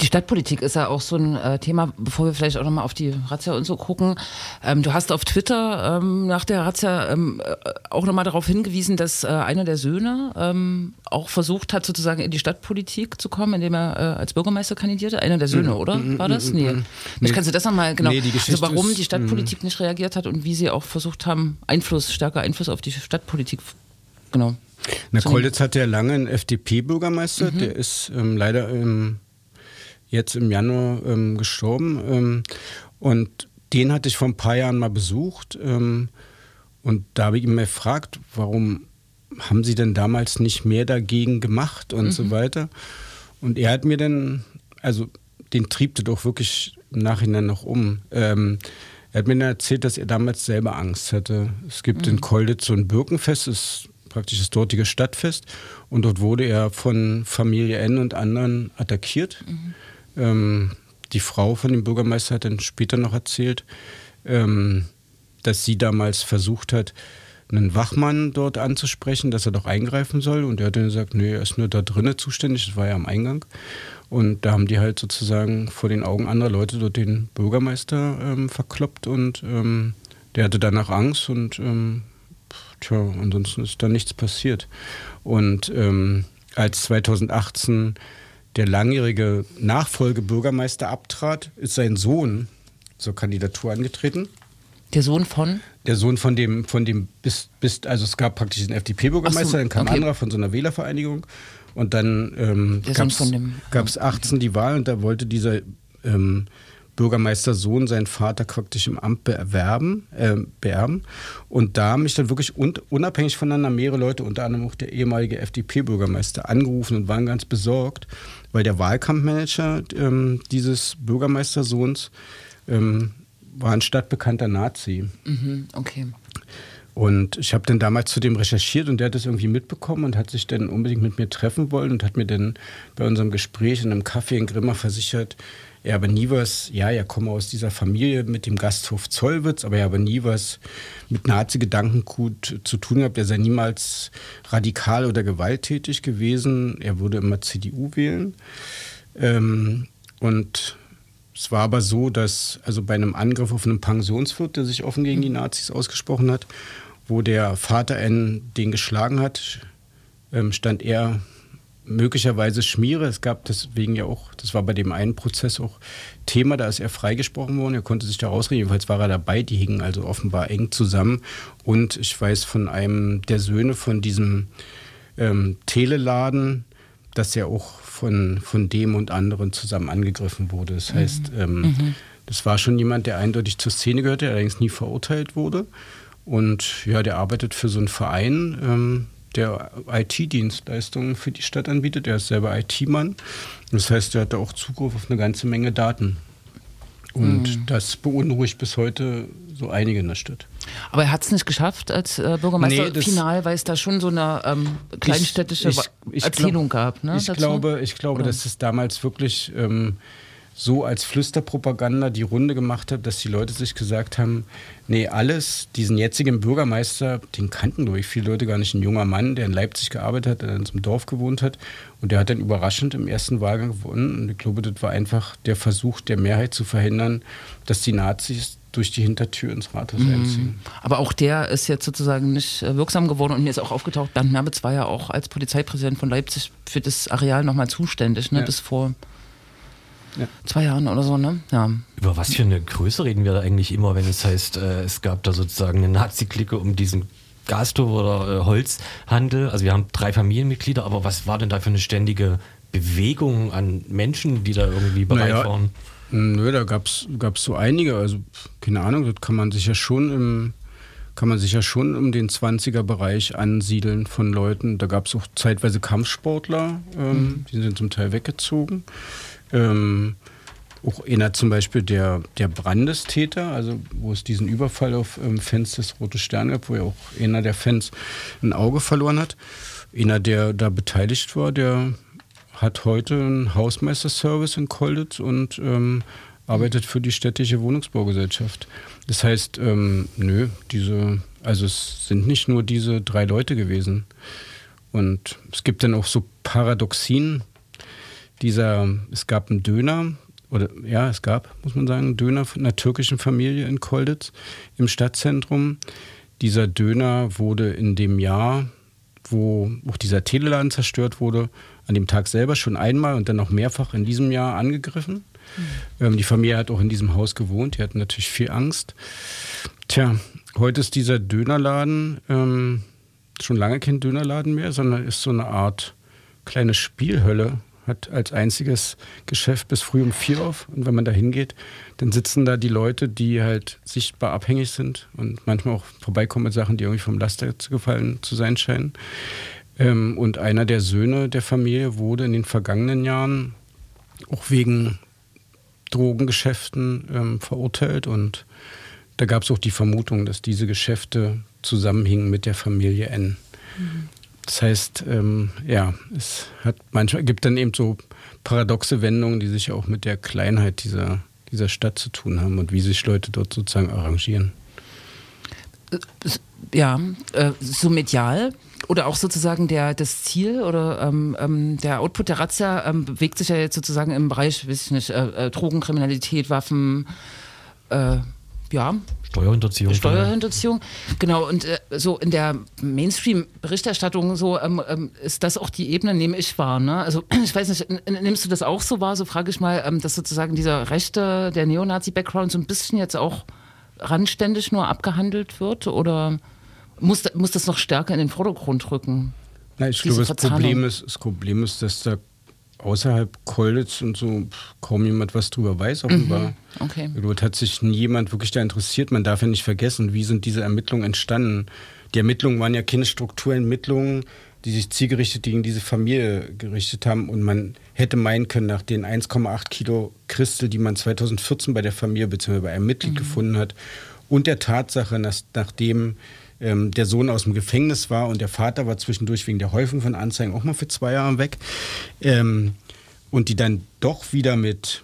Die Stadtpolitik ist ja auch so ein äh, Thema, bevor wir vielleicht auch nochmal auf die Razzia und so gucken. Ähm, du hast auf Twitter ähm, nach der Razzia ähm, äh, auch nochmal darauf hingewiesen, dass äh, einer der Söhne ähm, auch versucht hat, sozusagen in die Stadtpolitik zu kommen, indem er äh, als Bürgermeister kandidierte. Einer der Söhne, mhm. oder? Mhm, War das? Mhm, nee. nee. Vielleicht kannst du das nochmal, genau. Nee, also warum die Stadtpolitik nicht reagiert hat und wie sie auch versucht haben, Einfluss, stärker Einfluss auf die Stadtpolitik, genau. Na, Kolditz hatte ja lange einen FDP-Bürgermeister, mhm. der ist ähm, leider im jetzt im Januar ähm, gestorben. Ähm, und den hatte ich vor ein paar Jahren mal besucht. Ähm, und da habe ich ihn mal gefragt, warum haben Sie denn damals nicht mehr dagegen gemacht und mhm. so weiter. Und er hat mir dann, also den triebte doch wirklich im Nachhinein noch um. Ähm, er hat mir dann erzählt, dass er damals selber Angst hatte. Es gibt mhm. in Kolditz so ein Birkenfest, das ist praktisch das dortige Stadtfest. Und dort wurde er von Familie N und anderen attackiert. Mhm. Ähm, die Frau von dem Bürgermeister hat dann später noch erzählt, ähm, dass sie damals versucht hat, einen Wachmann dort anzusprechen, dass er doch eingreifen soll. Und er hat dann gesagt, nee, er ist nur da drinnen zuständig, das war ja am Eingang. Und da haben die halt sozusagen vor den Augen anderer Leute dort den Bürgermeister ähm, verkloppt und ähm, der hatte danach Angst und ähm, tja, ansonsten ist da nichts passiert. Und ähm, als 2018 der langjährige Nachfolgebürgermeister abtrat, ist sein Sohn zur Kandidatur angetreten. Der Sohn von? Der Sohn von dem, von dem bis, bis also es gab praktisch den FDP-Bürgermeister, so, dann kam okay. anderer von so einer Wählervereinigung und dann ähm, gab es 18 die Wahl und da wollte dieser ähm, Bürgermeistersohn seinen Vater praktisch im Amt beerben, äh, beerben. Und da haben mich dann wirklich un unabhängig voneinander mehrere Leute, unter anderem auch der ehemalige FDP-Bürgermeister, angerufen und waren ganz besorgt, weil der Wahlkampfmanager ähm, dieses Bürgermeistersohns ähm, war ein stadtbekannter Nazi. Mhm, okay. Und ich habe dann damals zu dem recherchiert und der hat das irgendwie mitbekommen und hat sich dann unbedingt mit mir treffen wollen und hat mir dann bei unserem Gespräch in einem Café in Grimma versichert, er habe nie was, ja, er komme aus dieser Familie mit dem Gasthof Zollwitz, aber er habe nie was mit Nazi-Gedankengut zu tun gehabt. Er sei niemals radikal oder gewalttätig gewesen. Er würde immer CDU wählen. Ähm, und es war aber so, dass also bei einem Angriff auf einen Pensionswirt, der sich offen gegen die Nazis ausgesprochen hat, wo der Vater N den geschlagen hat, ähm, stand er möglicherweise Schmiere. Es gab deswegen ja auch, das war bei dem einen Prozess auch Thema, da ist er freigesprochen worden, er konnte sich da rausreden, jedenfalls war er dabei, die hingen also offenbar eng zusammen. Und ich weiß von einem der Söhne von diesem ähm, Teleladen, dass er auch von, von dem und anderen zusammen angegriffen wurde. Das heißt, mhm. Ähm, mhm. das war schon jemand, der eindeutig zur Szene gehörte, der allerdings nie verurteilt wurde. Und ja, der arbeitet für so einen Verein, ähm, der IT-Dienstleistungen für die Stadt anbietet. Er ist selber IT-Mann. Das heißt, er hatte auch Zugriff auf eine ganze Menge Daten. Und mhm. das beunruhigt bis heute so einige in der Stadt. Aber er hat es nicht geschafft als äh, Bürgermeister nee, final, weil es da schon so eine ähm, kleinstädtische ich, ich, ich Erzählung glaub, gab. Ne, ich, glaube, ich glaube, dass es damals wirklich ähm, so als Flüsterpropaganda die Runde gemacht hat, dass die Leute sich gesagt haben, nee, alles, diesen jetzigen Bürgermeister, den kannten durch viele Leute gar nicht, ein junger Mann, der in Leipzig gearbeitet hat, der in einem Dorf gewohnt hat und der hat dann überraschend im ersten Wahlgang gewonnen und ich glaube, das war einfach der Versuch der Mehrheit zu verhindern, dass die Nazis durch die Hintertür ins Rathaus mhm. einziehen. Aber auch der ist jetzt sozusagen nicht äh, wirksam geworden und mir ist auch aufgetaucht, Bernd Mermitz war ja auch als Polizeipräsident von Leipzig für das Areal nochmal zuständig, ne, ja. bis vor ja. zwei Jahren oder so, ne? Ja. Über was für eine Größe reden wir da eigentlich immer, wenn es heißt, äh, es gab da sozusagen eine Nazi-Clique um diesen Gasstoff oder äh, Holzhandel? Also wir haben drei Familienmitglieder, aber was war denn da für eine ständige Bewegung an Menschen, die da irgendwie bereit naja, waren? Nö, da gab es so einige. Also keine Ahnung, das kann man sich ja schon im kann man sich ja schon um den 20er-Bereich ansiedeln von Leuten. Da gab es auch zeitweise Kampfsportler, ähm, mhm. die sind zum Teil weggezogen. Ähm, auch einer zum Beispiel der, der Brandestäter, also wo es diesen Überfall auf ähm, Fans des Roten Stern gab, wo ja auch einer der Fans ein Auge verloren hat. Einer, der da beteiligt war, der hat heute einen Hausmeisterservice in Kolditz und ähm, arbeitet für die städtische Wohnungsbaugesellschaft. Das heißt, ähm, nö, diese, also es sind nicht nur diese drei Leute gewesen. Und es gibt dann auch so Paradoxien, dieser, es gab einen Döner, oder ja, es gab, muss man sagen, einen Döner von einer türkischen Familie in Kolditz im Stadtzentrum. Dieser Döner wurde in dem Jahr, wo auch dieser Teleladen zerstört wurde, an dem Tag selber schon einmal und dann noch mehrfach in diesem Jahr angegriffen. Mhm. Ähm, die Familie hat auch in diesem Haus gewohnt, die hatten natürlich viel Angst. Tja, heute ist dieser Dönerladen ähm, schon lange kein Dönerladen mehr, sondern ist so eine Art kleine Spielhölle hat als einziges Geschäft bis früh um vier auf. Und wenn man da hingeht, dann sitzen da die Leute, die halt sichtbar abhängig sind und manchmal auch vorbeikommen mit Sachen, die irgendwie vom Laster gefallen zu sein scheinen. Ähm, und einer der Söhne der Familie wurde in den vergangenen Jahren auch wegen Drogengeschäften ähm, verurteilt. Und da gab es auch die Vermutung, dass diese Geschäfte zusammenhingen mit der Familie N. Mhm. Das heißt, ähm, ja, es hat manchmal gibt dann eben so paradoxe Wendungen, die sich auch mit der Kleinheit dieser, dieser Stadt zu tun haben und wie sich Leute dort sozusagen arrangieren. Ja, äh, so medial oder auch sozusagen der, das Ziel oder ähm, ähm, der Output der Razzia ähm, bewegt sich ja jetzt sozusagen im Bereich, weiß ich nicht, äh, äh Drogenkriminalität, Waffen, äh, ja, Steuerhinterziehung. Steuerhinterziehung, genau. Und äh, so in der Mainstream-Berichterstattung so ähm, ähm, ist das auch die Ebene, nehme ich wahr. Ne? Also ich weiß nicht, nimmst du das auch so wahr? So frage ich mal, ähm, dass sozusagen dieser rechte, der Neonazi-Background so ein bisschen jetzt auch randständig nur abgehandelt wird oder muss, muss das noch stärker in den Vordergrund rücken? Na, ich glaube, das Problem, ist, das Problem ist, dass da außerhalb Kolditz und so kaum jemand was drüber weiß, offenbar. Mhm, okay. Dort hat sich niemand wirklich da interessiert. Man darf ja nicht vergessen, wie sind diese Ermittlungen entstanden. Die Ermittlungen waren ja keine Strukturermittlungen, die sich zielgerichtet gegen diese Familie gerichtet haben. Und man hätte meinen können, nach den 1,8 Kilo Christel, die man 2014 bei der Familie bzw. bei einem Mitglied mhm. gefunden hat, und der Tatsache, dass nachdem ähm, der Sohn aus dem Gefängnis war und der Vater war zwischendurch wegen der Häufung von Anzeigen auch mal für zwei Jahre weg, ähm, und die dann doch wieder mit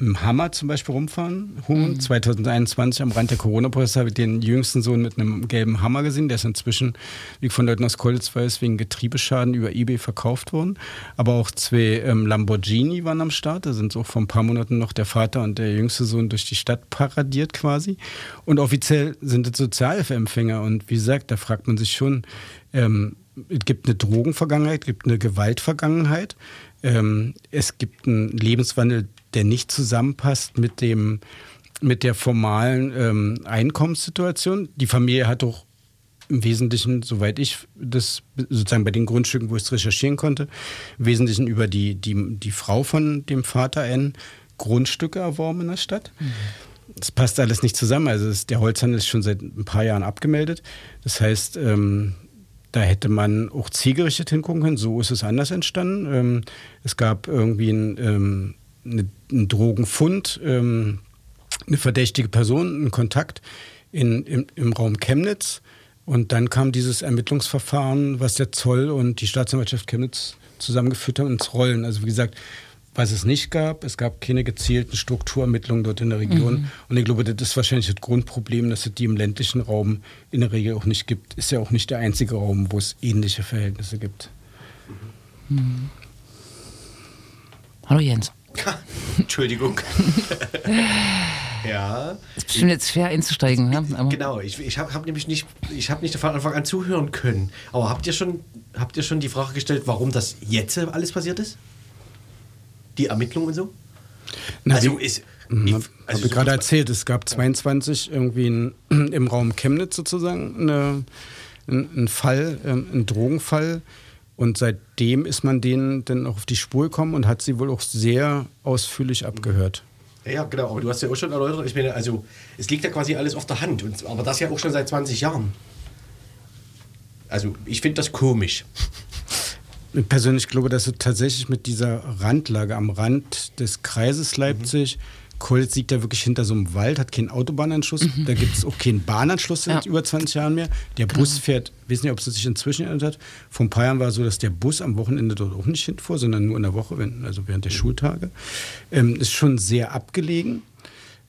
einem Hammer zum Beispiel rumfahren. Mhm. 2021 am Rand der Corona-Presse habe ich den jüngsten Sohn mit einem gelben Hammer gesehen. Der ist inzwischen, wie ich von Leuten aus Kolditz weiß, wegen Getriebeschaden über Ebay verkauft worden. Aber auch zwei ähm, Lamborghini waren am Start. Da sind so vor ein paar Monaten noch der Vater und der jüngste Sohn durch die Stadt paradiert quasi. Und offiziell sind es Sozialhilfeempfänger. Und wie gesagt, da fragt man sich schon, ähm, es gibt eine Drogenvergangenheit, es gibt eine Gewaltvergangenheit. Ähm, es gibt einen Lebenswandel, der nicht zusammenpasst mit dem mit der formalen ähm, Einkommenssituation. Die Familie hat doch im Wesentlichen, soweit ich das sozusagen bei den Grundstücken, wo ich es recherchieren konnte, im Wesentlichen über die, die, die Frau von dem Vater N Grundstücke erworben in der Stadt. Mhm. Das passt alles nicht zusammen. Also ist, der Holzhandel ist schon seit ein paar Jahren abgemeldet. Das heißt, ähm, da hätte man auch zielgerichtet hingucken können. So ist es anders entstanden. Ähm, es gab irgendwie ein ähm, eine, ein Drogenfund, ähm, eine verdächtige Person, ein Kontakt in, im, im Raum Chemnitz. Und dann kam dieses Ermittlungsverfahren, was der Zoll und die Staatsanwaltschaft Chemnitz zusammengeführt haben, ins Rollen. Also wie gesagt, was es nicht gab, es gab keine gezielten Strukturermittlungen dort in der Region. Mhm. Und ich glaube, das ist wahrscheinlich das Grundproblem, dass es die im ländlichen Raum in der Regel auch nicht gibt. Ist ja auch nicht der einzige Raum, wo es ähnliche Verhältnisse gibt. Mhm. Hallo Jens. Entschuldigung. ja. Ist bestimmt jetzt schwer einzusteigen. Ja? genau, ich, ich habe hab nämlich nicht, ich habe nicht von Anfang an zuhören können. Aber habt ihr, schon, habt ihr schon die Frage gestellt, warum das jetzt alles passiert ist? Die Ermittlungen und so? Na, also ist. Mhm. Ich, also habe so gerade erzählt, es gab 22 irgendwie in, im Raum Chemnitz sozusagen eine, einen Fall, ähm, einen Drogenfall und seitdem ist man denen dann auch auf die Spur gekommen und hat sie wohl auch sehr ausführlich abgehört. Ja, genau, aber du hast ja auch schon erläutert, ich meine, also es liegt ja quasi alles auf der Hand, und, aber das ja auch schon seit 20 Jahren. Also ich finde das komisch. Ich persönlich glaube, dass es tatsächlich mit dieser Randlage am Rand des Kreises Leipzig mhm Kolz liegt da wirklich hinter so einem Wald, hat keinen Autobahnanschluss. Mhm. Da gibt es auch keinen Bahnanschluss seit ja. über 20 Jahren mehr. Der genau. Bus fährt, ich weiß nicht, ob es sich inzwischen geändert hat. Vor ein paar Jahren war es so, dass der Bus am Wochenende dort auch nicht hinfuhr, sondern nur in der Woche, wenn, also während der Schultage. Ähm, ist schon sehr abgelegen.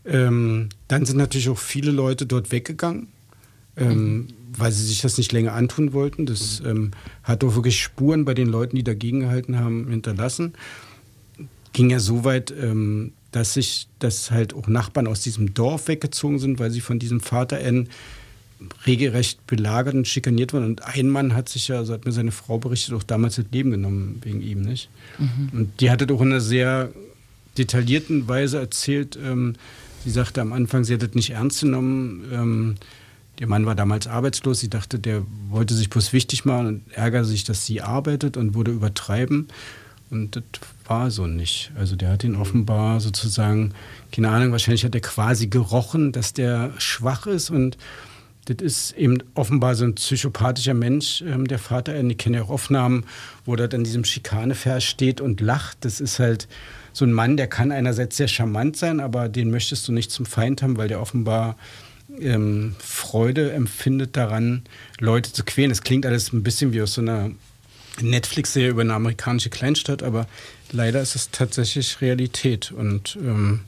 Ähm, dann sind natürlich auch viele Leute dort weggegangen. Ähm, mhm. Weil sie sich das nicht länger antun wollten. Das ähm, hat auch wirklich Spuren bei den Leuten, die dagegen gehalten haben, hinterlassen. Ging ja so weit, ähm, dass sich, dass halt auch Nachbarn aus diesem Dorf weggezogen sind, weil sie von diesem Vater N regelrecht belagert und schikaniert wurden. Und ein Mann hat sich ja, so hat mir seine Frau berichtet, auch damals das Leben genommen wegen ihm, nicht? Mhm. Und die hatte doch in einer sehr detaillierten Weise erzählt. Ähm, sie sagte am Anfang, sie hat das nicht ernst genommen. Ähm, der Mann war damals arbeitslos. Sie dachte, der wollte sich bloß wichtig machen und ärgere sich, dass sie arbeitet und würde übertreiben. Und das war so nicht. Also der hat ihn offenbar sozusagen, keine Ahnung, wahrscheinlich hat er quasi gerochen, dass der schwach ist und das ist eben offenbar so ein psychopathischer Mensch, ähm, der Vater. Ich kenne ja auch Aufnahmen, wo er dann diesem Schikanevers steht und lacht. Das ist halt so ein Mann, der kann einerseits sehr charmant sein, aber den möchtest du nicht zum Feind haben, weil der offenbar ähm, Freude empfindet daran, Leute zu quälen. Es klingt alles ein bisschen wie aus so einer Netflix-Serie über eine amerikanische Kleinstadt, aber leider ist es tatsächlich Realität. Und ähm,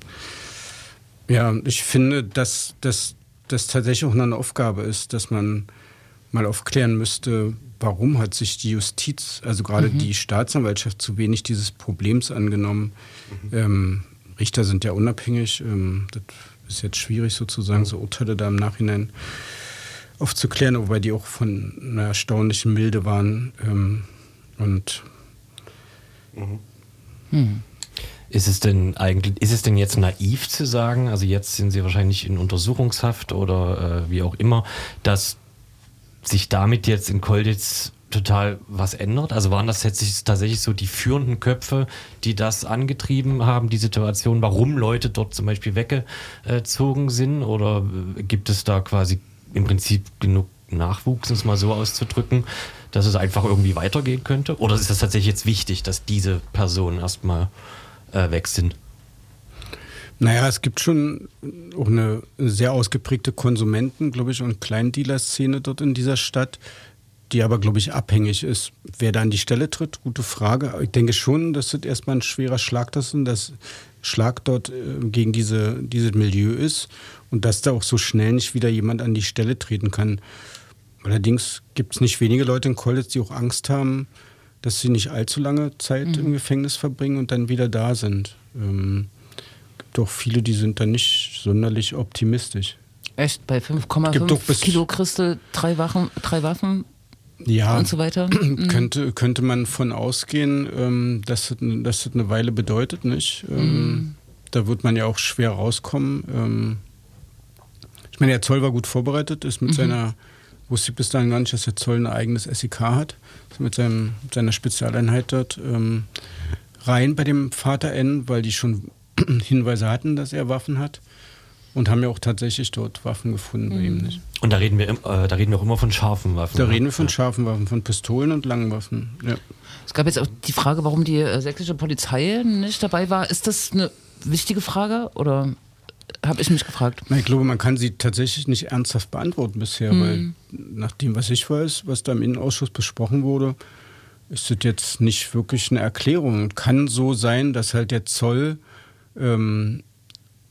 ja, ich finde, dass das tatsächlich auch eine Aufgabe ist, dass man mal aufklären müsste, warum hat sich die Justiz, also gerade mhm. die Staatsanwaltschaft, zu wenig dieses Problems angenommen. Mhm. Ähm, Richter sind ja unabhängig. Ähm, das ist jetzt schwierig sozusagen, so Urteile da im Nachhinein aufzuklären, wobei die auch von einer erstaunlichen Milde waren. Ähm, und mhm. hm. Ist es denn eigentlich, ist es denn jetzt naiv zu sagen, also jetzt sind Sie wahrscheinlich in Untersuchungshaft oder äh, wie auch immer, dass sich damit jetzt in Kolditz total was ändert? Also waren das tatsächlich so die führenden Köpfe, die das angetrieben haben, die Situation, warum Leute dort zum Beispiel weggezogen sind? Oder gibt es da quasi im Prinzip genug Nachwuchs, um es mal so auszudrücken, dass es einfach irgendwie weitergehen könnte? Oder ist das tatsächlich jetzt wichtig, dass diese Personen erstmal äh, weg sind? Naja, es gibt schon auch eine sehr ausgeprägte Konsumenten, glaube ich, und Kleindealer-Szene dort in dieser Stadt, die aber, glaube ich, abhängig ist. Wer da an die Stelle tritt, gute Frage. Ich denke schon, dass das erstmal ein schwerer Schlag das ist, dass Schlag dort äh, gegen diese, dieses Milieu ist und dass da auch so schnell nicht wieder jemand an die Stelle treten kann. Allerdings gibt es nicht wenige Leute in College, die auch Angst haben, dass sie nicht allzu lange Zeit mhm. im Gefängnis verbringen und dann wieder da sind. Ähm, gibt auch viele, die sind da nicht sonderlich optimistisch. Echt? Bei 5,5 Kilo Christel drei, Wachen, drei Waffen ja, und so weiter? Mhm. Könnte, könnte man von ausgehen, ähm, dass, das, dass das eine Weile bedeutet, nicht? Ähm, mhm. Da wird man ja auch schwer rauskommen. Ähm, ich meine, der Zoll war gut vorbereitet, ist mit mhm. seiner, wusste ich bis dahin gar nicht, dass der Zoll ein eigenes SEK hat, ist mit, seinem, seiner Spezialeinheit dort ähm, rein bei dem Vater N, weil die schon Hinweise hatten, dass er Waffen hat und haben ja auch tatsächlich dort Waffen gefunden bei ihm nicht. Und da reden wir, äh, da reden wir auch immer von scharfen Waffen. Da ne? reden wir von scharfen Waffen, von Pistolen und langen Waffen. Ja. Es gab jetzt auch die Frage, warum die äh, sächsische Polizei nicht dabei war. Ist das eine wichtige Frage oder habe ich mich gefragt? Na, ich glaube, man kann sie tatsächlich nicht ernsthaft beantworten bisher, hm. weil nach dem, was ich weiß, was da im Innenausschuss besprochen wurde, ist das jetzt nicht wirklich eine Erklärung. Kann so sein, dass halt der Zoll ähm,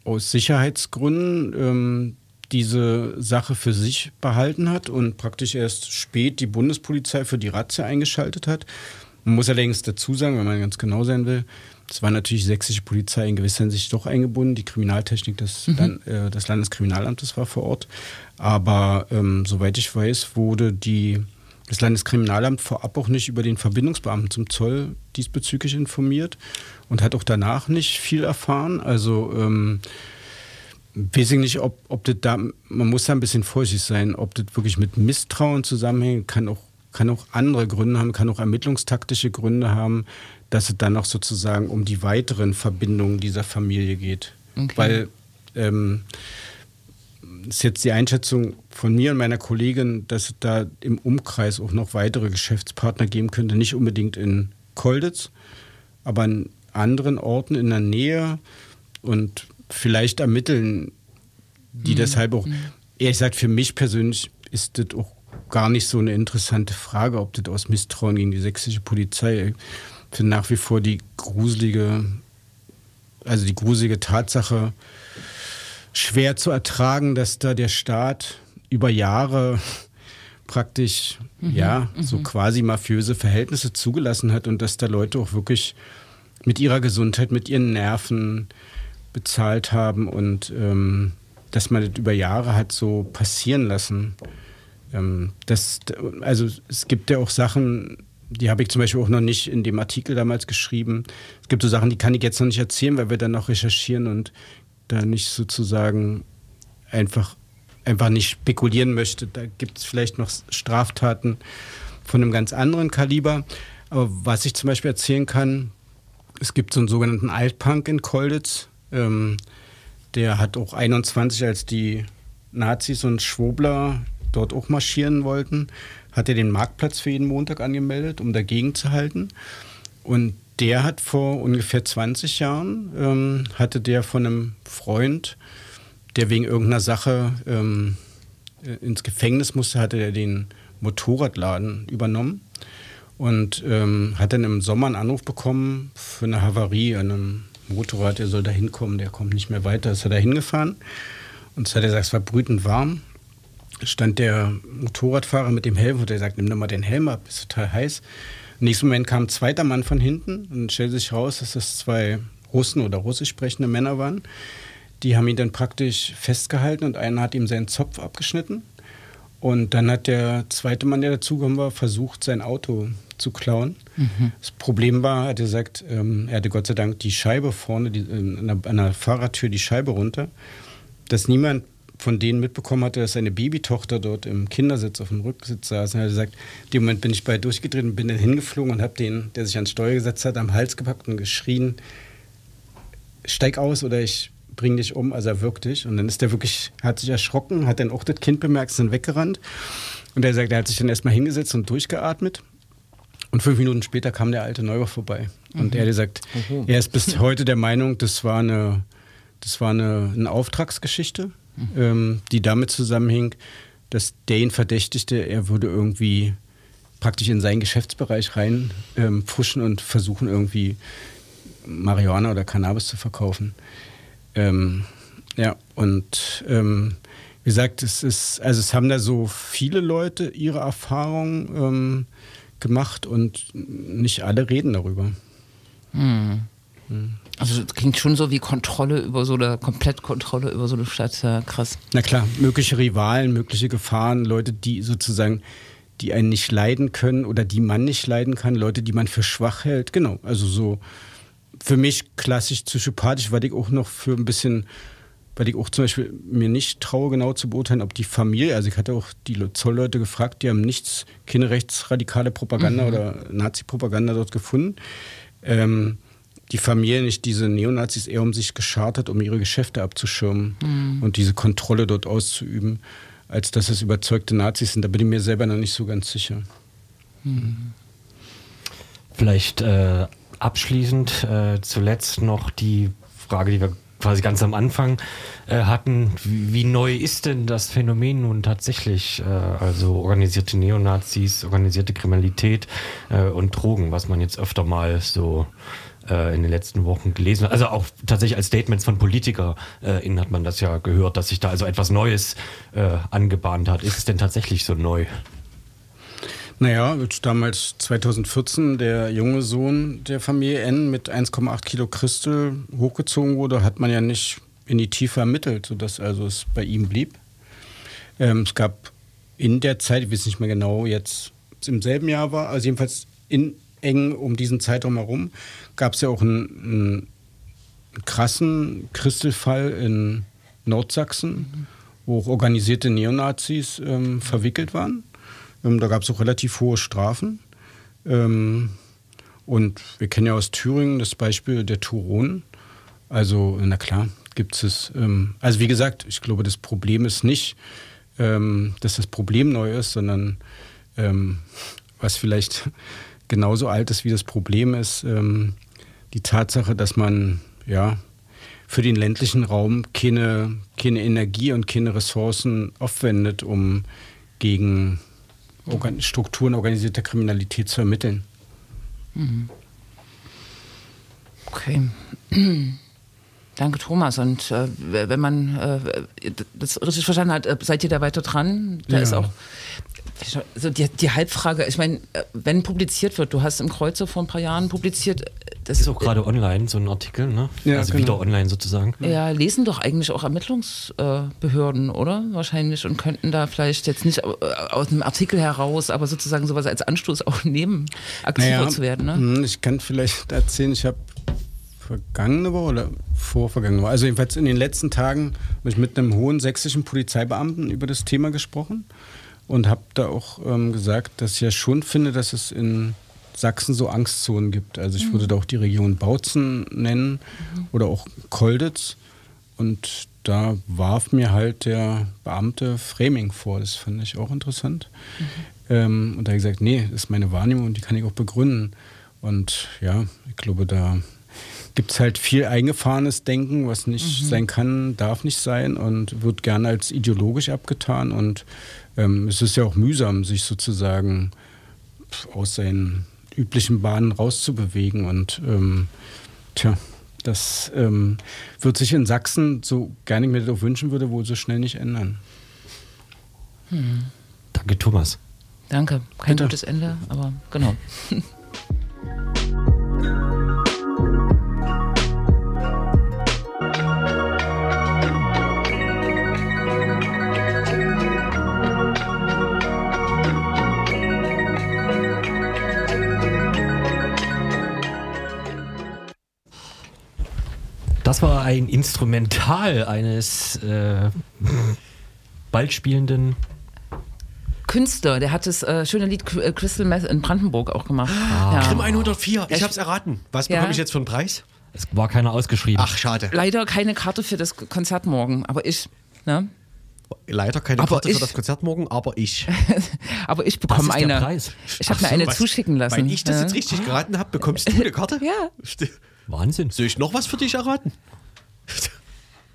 aus Sicherheitsgründen ähm, diese Sache für sich behalten hat und praktisch erst spät die Bundespolizei für die Razzia eingeschaltet hat. Man muss allerdings dazu sagen, wenn man ganz genau sein will, es war natürlich sächsische Polizei in gewisser Hinsicht doch eingebunden. Die Kriminaltechnik des, mhm. Land, äh, des Landeskriminalamtes war vor Ort. Aber ähm, soweit ich weiß, wurde die, das Landeskriminalamt vorab auch nicht über den Verbindungsbeamten zum Zoll diesbezüglich informiert und hat auch danach nicht viel erfahren. Also ähm, weiß ich nicht, ob, ob das da, man muss da ein bisschen vorsichtig sein, ob das wirklich mit Misstrauen zusammenhängt, kann auch, kann auch andere Gründe haben, kann auch ermittlungstaktische Gründe haben, dass es dann auch sozusagen um die weiteren Verbindungen dieser Familie geht. Okay. Weil ähm, ist jetzt die Einschätzung von mir und meiner Kollegin, dass es da im Umkreis auch noch weitere Geschäftspartner geben könnte, nicht unbedingt in Kolditz, aber in anderen Orten in der Nähe und vielleicht ermitteln die mhm. deshalb auch. Mhm. Ehrlich gesagt, für mich persönlich ist das auch gar nicht so eine interessante Frage, ob das aus Misstrauen gegen die sächsische Polizei. Finde nach wie vor die gruselige, also die gruselige Tatsache schwer zu ertragen, dass da der Staat über Jahre praktisch mhm. ja so mhm. quasi mafiöse Verhältnisse zugelassen hat und dass da Leute auch wirklich mit ihrer Gesundheit, mit ihren Nerven bezahlt haben und ähm, dass man das über Jahre hat so passieren lassen. Ähm, das, also es gibt ja auch Sachen, die habe ich zum Beispiel auch noch nicht in dem Artikel damals geschrieben. Es gibt so Sachen, die kann ich jetzt noch nicht erzählen, weil wir dann noch recherchieren und da nicht sozusagen einfach, einfach nicht spekulieren möchte. Da gibt es vielleicht noch Straftaten von einem ganz anderen Kaliber. Aber was ich zum Beispiel erzählen kann, es gibt so einen sogenannten Altpunk in Kolditz. Ähm, der hat auch 21, als die Nazis und Schwobler dort auch marschieren wollten, hat er den Marktplatz für jeden Montag angemeldet, um dagegen zu halten. Und der hat vor ungefähr 20 Jahren, ähm, hatte der von einem Freund, der wegen irgendeiner Sache ähm, äh, ins Gefängnis musste, hatte er den Motorradladen übernommen und ähm, hat dann im Sommer einen Anruf bekommen für eine Havarie an einem Motorrad, der soll da hinkommen, der kommt nicht mehr weiter, ist er da hingefahren. Und so hat er gesagt, es war brütend warm. Stand der Motorradfahrer mit dem Helm und der sagt, nimm doch mal den Helm ab, ist total heiß. Im nächsten Moment kam ein zweiter Mann von hinten und stellte sich raus, dass das zwei Russen oder russisch sprechende Männer waren. Die haben ihn dann praktisch festgehalten und einer hat ihm seinen Zopf abgeschnitten. Und dann hat der zweite Mann, der dazugekommen war, versucht, sein Auto zu klauen. Mhm. Das Problem war, hat er gesagt, ähm, er hatte Gott sei Dank die Scheibe vorne, die, äh, an, der, an der Fahrradtür die Scheibe runter, dass niemand von denen mitbekommen hatte, dass seine Babytochter dort im Kindersitz auf dem Rücksitz saß. Und er hat gesagt, in dem Moment bin ich bei durchgedreht und bin dann hingeflogen und habe den, der sich ans Steuer gesetzt hat, am Hals gepackt und geschrien, steig aus oder ich bring dich um, also er wirkt dich. Und dann ist der wirklich, hat sich erschrocken, hat dann auch das Kind bemerkt, ist dann weggerannt. Und er sagt, er hat sich dann erstmal hingesetzt und durchgeatmet. Und fünf Minuten später kam der alte Neuer vorbei. Und er hat gesagt, er ist bis heute der Meinung, das war eine, das war eine, eine Auftragsgeschichte, ähm, die damit zusammenhing, dass ihn verdächtigte, er würde irgendwie praktisch in seinen Geschäftsbereich rein ähm, pfuschen und versuchen irgendwie Marihuana oder Cannabis zu verkaufen. Ähm, ja, und ähm, wie gesagt, es ist, also es haben da so viele Leute ihre Erfahrungen ähm, gemacht und nicht alle reden darüber. Also das klingt schon so wie Kontrolle über so eine, Komplettkontrolle über so eine Stadt. Ja, krass. Na klar, mögliche Rivalen, mögliche Gefahren, Leute, die sozusagen, die einen nicht leiden können oder die man nicht leiden kann, Leute, die man für schwach hält. Genau, also so für mich klassisch psychopathisch, weil ich auch noch für ein bisschen, weil ich auch zum Beispiel mir nicht traue, genau zu beurteilen, ob die Familie, also ich hatte auch die Zollleute gefragt, die haben nichts, keine rechtsradikale Propaganda oder Nazi-Propaganda dort gefunden. Ähm, die Familie nicht diese Neonazis eher um sich geschart hat, um ihre Geschäfte abzuschirmen und diese Kontrolle dort auszuüben, als dass es überzeugte Nazis sind. Da bin ich mir selber noch nicht so ganz sicher. Vielleicht äh, abschließend äh, zuletzt noch die Frage, die wir quasi ganz am Anfang äh, hatten. Wie, wie neu ist denn das Phänomen nun tatsächlich? Äh, also organisierte Neonazis, organisierte Kriminalität äh, und Drogen, was man jetzt öfter mal so äh, in den letzten Wochen gelesen. Also auch tatsächlich als Statements von PolitikerInnen hat man das ja gehört, dass sich da also etwas Neues äh, angebahnt hat. Ist es denn tatsächlich so neu? Naja, als damals 2014 der junge Sohn der Familie N mit 1,8 Kilo Christel hochgezogen wurde, hat man ja nicht in die Tiefe ermittelt, sodass also es bei ihm blieb. Ähm, es gab in der Zeit, ich weiß nicht mehr genau, jetzt im selben Jahr war, also jedenfalls in eng um diesen Zeitraum herum, gab es ja auch einen, einen krassen Christelfall in Nordsachsen, wo auch organisierte Neonazis ähm, verwickelt waren. Ähm, da gab es auch relativ hohe Strafen. Ähm, und wir kennen ja aus Thüringen das Beispiel der Turonen. Also, na klar, gibt es. Ähm, also, wie gesagt, ich glaube, das Problem ist nicht, ähm, dass das Problem neu ist, sondern ähm, was vielleicht genauso alt ist wie das Problem ist, ähm, die Tatsache, dass man ja für den ländlichen Raum keine, keine Energie und keine Ressourcen aufwendet, um gegen Organ Strukturen organisierter Kriminalität zu ermitteln. Okay. Danke, Thomas. Und äh, wenn man äh, das richtig verstanden hat, äh, seid ihr da weiter dran? Da Ja. ist auch so die, die Halbfrage. Ich meine, äh, wenn publiziert wird, du hast im Kreuzer vor ein paar Jahren publiziert, äh, das Ist auch gerade online, so ein Artikel, ne? Ja, also genau. wieder online sozusagen. Ja, lesen doch eigentlich auch Ermittlungsbehörden, oder? Wahrscheinlich und könnten da vielleicht jetzt nicht au- äh, aus einem Artikel heraus, aber sozusagen sowas als Anstoß auch nehmen, aktiver zu werden. Ne? hm, Ich kann vielleicht erzählen, ich habe vergangene Woche oder vorvergangene Woche, also jedenfalls in den letzten Tagen, habe ich mit einem hohen sächsischen Polizeibeamten über das Thema gesprochen und habe da auch ähm, gesagt, dass ich ja schon finde, dass es in Sachsen so Angstzonen gibt. Also ich würde da auch die Region Bautzen nennen oder auch Kolditz. Und da warf mir halt der Beamte Framing vor. Das fand ich auch interessant. Ähm, und da habe ich gesagt, nee, das ist meine Wahrnehmung und die kann ich auch begründen. Und ja, ich glaube, da gibt es halt viel eingefahrenes Denken, was nicht sein kann, darf nicht sein und wird gerne als ideologisch abgetan. Und ähm, es ist ja auch mühsam, sich sozusagen aus seinen üblichen Bahnen rauszubewegen. Und ähm, tja, das ähm, wird sich in Sachsen, so gerne ich mir das auch wünschen würde, wohl so schnell nicht ändern. Danke, Thomas. Danke. Kein Bitte. gutes Ende, aber genau. Das war ein Instrumental eines äh, bald spielenden. Künstler, der hat das äh, schöne Lied äh, Crystal Meth in Brandenburg auch gemacht. Ah. Ja. Grimm 104, ich hab's erraten. Was Ja. bekomme ich jetzt für einen Preis? Es war keiner ausgeschrieben. Ach, schade. Leider keine Karte für das Konzert morgen, aber ich, ne? Leider keine Aber Karte ich- für das Konzert morgen, aber ich. Aber ich bekomme eine. Preis? Ich habe mir so, eine was- zuschicken lassen. Wenn ich das ja. jetzt richtig geraten habe, bekommst du eine Karte? Ja. Wahnsinn. Soll ich noch was für dich erraten?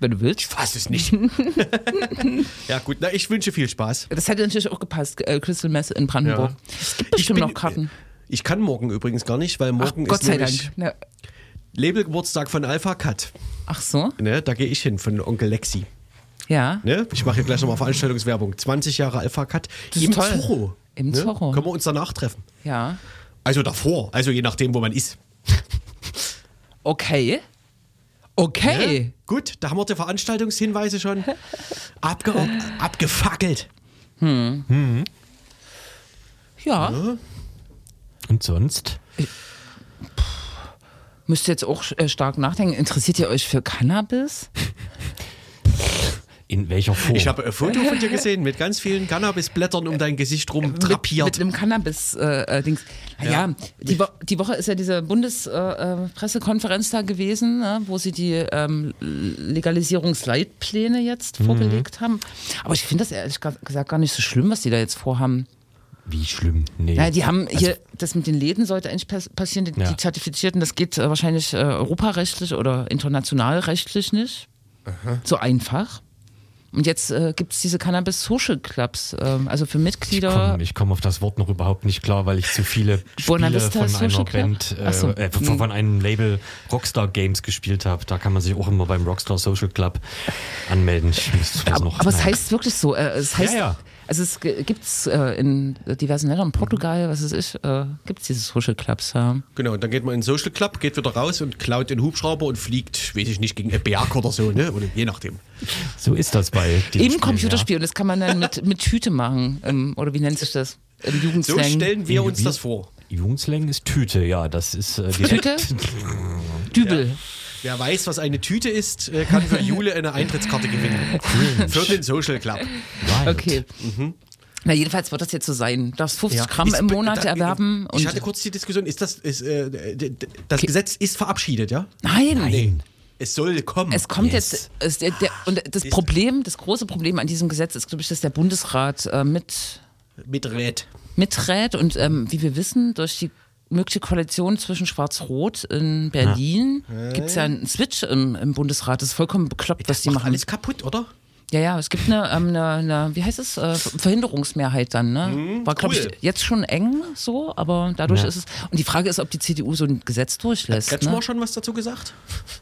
Wenn du willst. Fass es nicht. ja, gut, na, ich wünsche viel Spaß. Das hätte natürlich auch gepasst, äh, Crystal Meth in Brandenburg. Ja. Es gibt bestimmt Ich bin- noch Karten. Ich kann morgen übrigens gar nicht, weil Ach, morgen Gott ist sei nämlich Dank. Labelgeburtstag von Alpha Cut. ach so, Ne, da gehe ich hin von Onkel Lexi. ja. Ne? Ich mache hier gleich nochmal Veranstaltungswerbung. 20 Jahre Alpha Cut Das ist im toll. Zorro. Im ne? Zorro. Können wir uns danach treffen. Ja. Also davor, also je nachdem, wo man ist. Okay. Okay. Ne? Gut, da haben wir die Veranstaltungshinweise schon abge abgefackelt. Ja. Und sonst? Müsst ihr jetzt auch äh, stark nachdenken. Interessiert ihr euch für Cannabis? In welcher Form? Ich habe ein Foto von dir gesehen mit ganz vielen Cannabisblättern um dein Gesicht rum Mit, drapiert. mit einem Cannabis-Dings. Äh, Dings. naja, die, Wo die Woche ist ja diese Bundespressekonferenz äh, Pressekonferenz da gewesen, ne, wo sie die ähm, Legalisierungsleitpläne jetzt vorgelegt haben. Aber ich finde das ehrlich gesagt gar nicht so schlimm, was die da jetzt vorhaben. Wie schlimm? Nee. Ja, die haben hier, das mit den Läden sollte eigentlich pass- passieren, die, Ja. die Zertifizierten, das geht äh, wahrscheinlich äh, europarechtlich oder internationalrechtlich nicht. So einfach. Und jetzt äh, gibt es diese Cannabis Social Clubs, ähm, also für ich Mitglieder. komme komm auf das Wort noch überhaupt nicht klar, weil ich zu viele Spiele Vista von Social einer? Band, Ach so. äh, äh, von, einem Label Rockstar Games gespielt habe. Da kann man sich auch immer beim Rockstar Social Club anmelden. Ich Aber, noch aber es heißt wirklich so. Äh, es heißt, Ja, ja. Also es gibt es äh, in diversen Ländern, Portugal, was weiß ich, äh, gibt es diese Social Clubs. Ja. Genau, und dann geht man in den Social Club, geht wieder raus und klaut den Hubschrauber und fliegt, weiß ich nicht, gegen einen Berg oder so, ne? Oder je nachdem. So ist das bei diesen Im Spielen, Computerspiel, und das kann man dann mit, mit Tüte machen. Ähm, oder wie nennt sich das? Im So Jugendslang. stellen wir uns das vor. Ja. Jugendslang ist Tüte, ja, das ist äh, Tüte? Dübel. Wer weiß, was eine Tüte ist, äh, kann für Jule eine Eintrittskarte gewinnen. für den Social Club. Right. Okay. Na, jedenfalls wird das jetzt so sein. Du darfst 50 Gramm Mhm. Ist- im Monat da- erwerben. Ich und hatte kurz die Diskussion, ist das, ist, äh, das Gesetz ist verabschiedet, ja? Nein. Nein. Es soll kommen. Es kommt Yes. jetzt, es, der, der, und das Ist- Problem, das große Problem an diesem Gesetz ist, glaube ich, dass der Bundesrat äh, mit, Miträt. miträt und ähm, wie wir wissen, durch die mögliche Koalition zwischen Schwarz-Rot in Berlin gibt es ja einen Switch im, im Bundesrat. Das ist vollkommen bekloppt, was die machen. alles kaputt, oder? Ja, ja, es gibt eine, ähm, eine, eine wie heißt es, äh, Verhinderungsmehrheit dann. Ne? War, glaube cool. ich, jetzt schon eng so, aber dadurch Ja. ist es. Und die Frage ist, ob die CDU so ein Gesetz durchlässt. Kretschmer Ne? schon was dazu gesagt?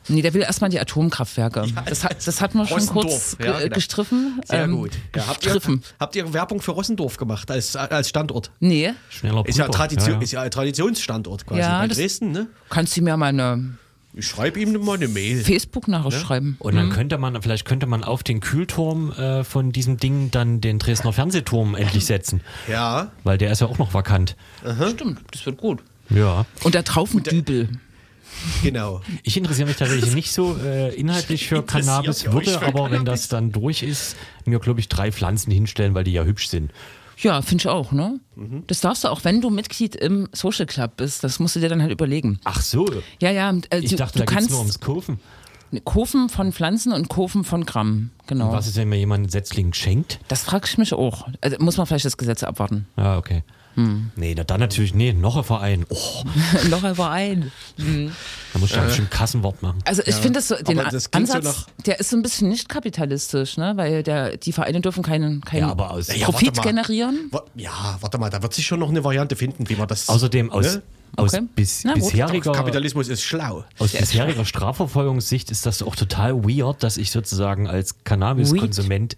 Nee, der will erstmal die Atomkraftwerke. das, hat, das hatten wir schon kurz ja, genau. gestriffen. Sehr ähm, gut. Ja, habt, ihr, gestriffen. habt ihr Werbung für Rossendorf gemacht als, als Standort? Nee, Schneller Ist ja. Tradition, Ja, ja. ist ja ein Traditionsstandort quasi Ja, bei Dresden, ne? kannst du mir mal eine Ich schreibe ihm mal eine Mail. Facebook-Nachricht schreiben. Und dann könnte man, vielleicht könnte man auf den Kühlturm äh, von diesem Ding dann den Dresdner Fernsehturm endlich setzen. Ja. Weil der ist ja auch noch vakant. Stimmt, das wird gut. Ja. Und da drauf ein Dübel. Genau. Ich interessiere mich tatsächlich nicht so äh, inhaltlich für Cannabis, würde für aber, wenn Cannabis? das dann durch ist, mir, glaube ich, drei Pflanzen hinstellen, weil die ja hübsch sind. Ja, finde ich auch, ne? Mhm. Das darfst du auch, wenn du Mitglied im Social Club bist. Das musst du dir dann halt überlegen. Ach so. Ja, ja, äh, Ich du, dachte, du da kannst nur ums. Kurven von Pflanzen und Kurven von Gramm. Genau. Was ist, wenn mir jemand einen Setzling schenkt? Das frage ich mich auch. Also muss man vielleicht das Gesetz abwarten. Ah, okay. Hm. Nee, na, dann natürlich, nee, noch ein Verein. Oh, Noch ein. da muss ich ein schön Kassenwort machen. Also ich finde das so, den das so Ansatz, nach- der ist so ein bisschen nicht kapitalistisch, ne? Weil der, die Vereine dürfen keinen, keinen Ja, aber aus- Ja, Profit generieren. Ja, warte mal, da wird sich schon noch eine Variante finden, wie man das. Außerdem aus, Ne? aus Okay. bis, Na gut. bisheriger, Kapitalismus ist schlau. aus bisheriger Strafverfolgungssicht ist das auch total weird, dass ich sozusagen als Cannabis-Konsument.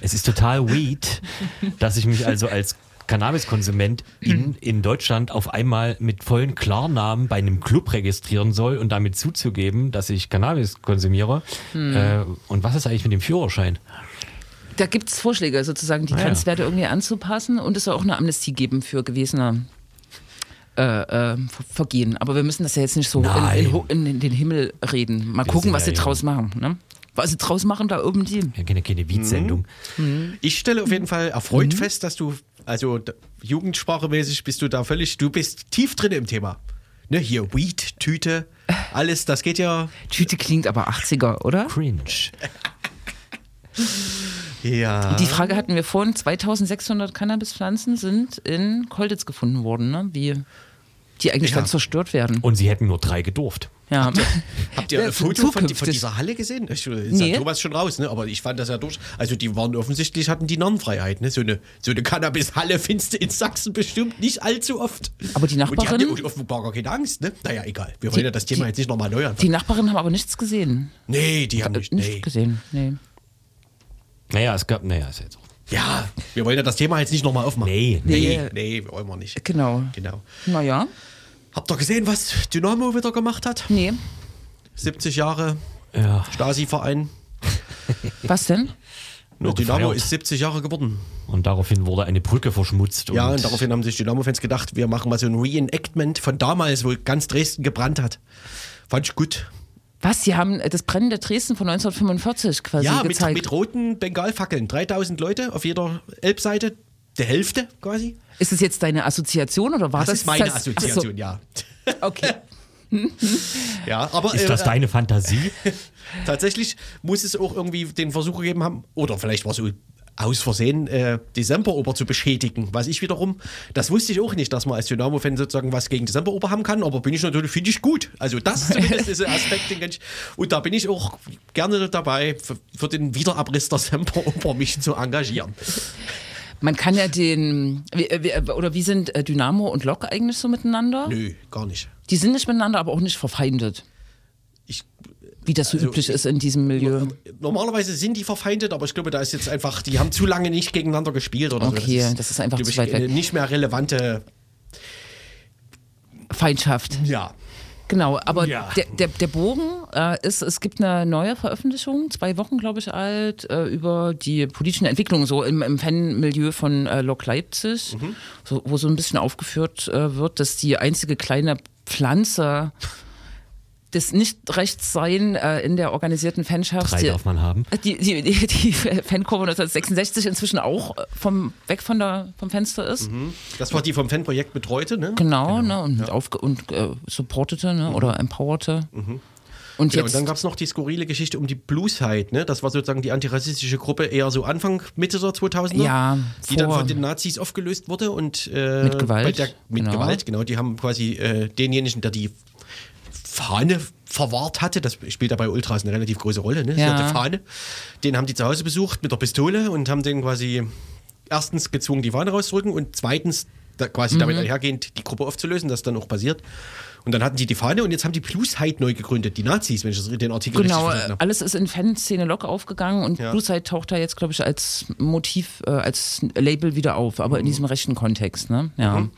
Es ist total weird, dass ich mich also als Cannabis-Konsument in, in Deutschland auf einmal mit vollen Klarnamen bei einem Club registrieren soll und damit zuzugeben, dass ich Cannabis konsumiere. Äh, und was ist eigentlich mit dem Führerschein? Da gibt es Vorschläge, sozusagen die Ah, ja. Grenzwerte irgendwie anzupassen und es soll auch eine Amnestie geben für gewesene äh, äh, Ver- Vergehen. Aber wir müssen das ja jetzt nicht so in, in, in, den Himmel reden. Mal Wir gucken, was ja sie jung. draus machen. Ne? Was sie draus machen da oben die. Ja, keine, keine Beat-Sendung. Ich stelle auf jeden Fall Mhm. erfreut fest, dass du, also jugendsprachemäßig bist du da völlig, du bist tief drin im Thema. Ne, hier Weed, Tüte, alles, das geht ja. Tüte klingt aber 80er, oder? Cringe. Ja. Die Frage hatten wir vorhin, 2600 Cannabispflanzen sind in Kolditz gefunden worden, ne? wie die eigentlich Ja. dann zerstört werden. Und sie hätten nur drei gedurft. Ja. Habt ihr Ja, ein für Foto von, von dieser Halle gesehen? Ich, ist Nee. ja Thomas schon raus, ne? aber ich fand das ja durch. Also die waren offensichtlich, hatten die Narrenfreiheit. Ne? So eine, so eine Cannabis-Halle findest du in Sachsen bestimmt nicht allzu oft. Aber die Und die Nachbarin- hatten offenbar gar keine Angst. Ne? Naja, egal. Wir wollen Die- ja das Thema die- jetzt nicht nochmal neu anfangen. Die Nachbarn haben aber nichts gesehen. Nee, die haben Äh, nicht. Nicht Nee. gesehen, nee. Naja, es gab, naja, ist jetzt auch. Ja, wir wollen ja das Thema jetzt nicht nochmal aufmachen. Nee, Nee, nee. nee, wollen wir nicht. Genau. Genau. Naja, Habt ihr gesehen, was Dynamo wieder gemacht hat? nee. 70 Jahre Ja. Stasi-Verein. Was denn? Nur Dynamo gefeiert. ist 70 Jahre geworden. Und daraufhin wurde eine Brücke verschmutzt. Ja, und daraufhin haben sich Dynamo-Fans gedacht, wir machen mal so ein Reenactment von damals, wo ganz Dresden gebrannt hat. Fand ich gut. Was? Sie haben das brennende Dresden von 1945 quasi ja, mit, gezeigt. mit roten Bengalfackeln. 3000 Leute auf jeder Elbseite. Der Hälfte quasi. Ist es jetzt deine Assoziation oder war Das, das? ist meine das- Assoziation, ja. So, okay. Ja, aber Ist das äh, deine Fantasie? tatsächlich muss es auch irgendwie den Versuch gegeben haben, oder vielleicht war es so aus Versehen, äh, die Semperoper zu beschädigen. Was ich wiederum, das wusste ich auch nicht, dass man als Dynamo-Fan sozusagen was gegen die Semperoper haben kann, aber bin ich natürlich, finde ich gut. Also das zumindest ist ein Aspekt, den kann ich, und da bin ich auch gerne dabei, für, für den Wiederabriss der Semperoper mich zu engagieren. Man kann ja den, oder wie sind äh, Dynamo und Lok eigentlich so miteinander? Nö, gar nicht. Die sind nicht miteinander, aber auch nicht verfeindet, Ich, wie das so Also, üblich ist in diesem Milieu. Normalerweise sind die verfeindet, aber ich glaube, da ist jetzt einfach, die haben zu lange nicht gegeneinander gespielt oder Okay, so. das ist einfach zu weit weg. Nicht mehr relevante, Feindschaft. ja. Genau, aber Ja. der, der, der Bogen äh, ist, es gibt eine neue Veröffentlichung, zwei Wochen, glaube ich, alt, äh, über die politischen Entwicklungen so im, im Fanmilieu von äh, Lok Leipzig, so, wo so ein bisschen aufgeführt wird, dass die einzige kleine Pflanze des Nichtrechtssein äh, in der organisierten Fanschaft. Drei die- darf man haben. die, die, die, die Fankurve 1966 inzwischen auch vom, weg von der, vom Fenster ist. Das war die vom Fanprojekt betreute, ne? Genau, Ne, und, aufge und äh, supportete ne, oder empowerte. Mhm. Ja, jetzt und dann gab es noch die skurrile Geschichte um die Blueside, ne? Das war sozusagen die antirassistische Gruppe eher so Anfang, Mitte der 2000er. Ja, Die dann von den Nazis aufgelöst wurde und äh, Mit Gewalt, der, mit genau. Gewalt, genau. Die haben quasi äh, denjenigen, der die Fahne verwahrt hatte, das spielt ja bei Ultras eine relativ große Rolle, ne? Ja. Ja. Die Fahne. Den haben die zu Hause besucht mit der Pistole und haben den quasi erstens gezwungen, die Fahne rauszurücken und zweitens da quasi Mhm. damit einhergehend die Gruppe aufzulösen, das ist dann auch passiert. Und dann hatten die die Fahne und jetzt haben die Blueside neu gegründet, die Nazis, wenn ich das, den Artikel Genau, richtig habe. alles ist in Fanszene Lok aufgegangen und Ja. Blue Side taucht da jetzt, glaube ich, als Motiv, äh, als Label wieder auf, aber in diesem rechten Kontext. Ne? Ja.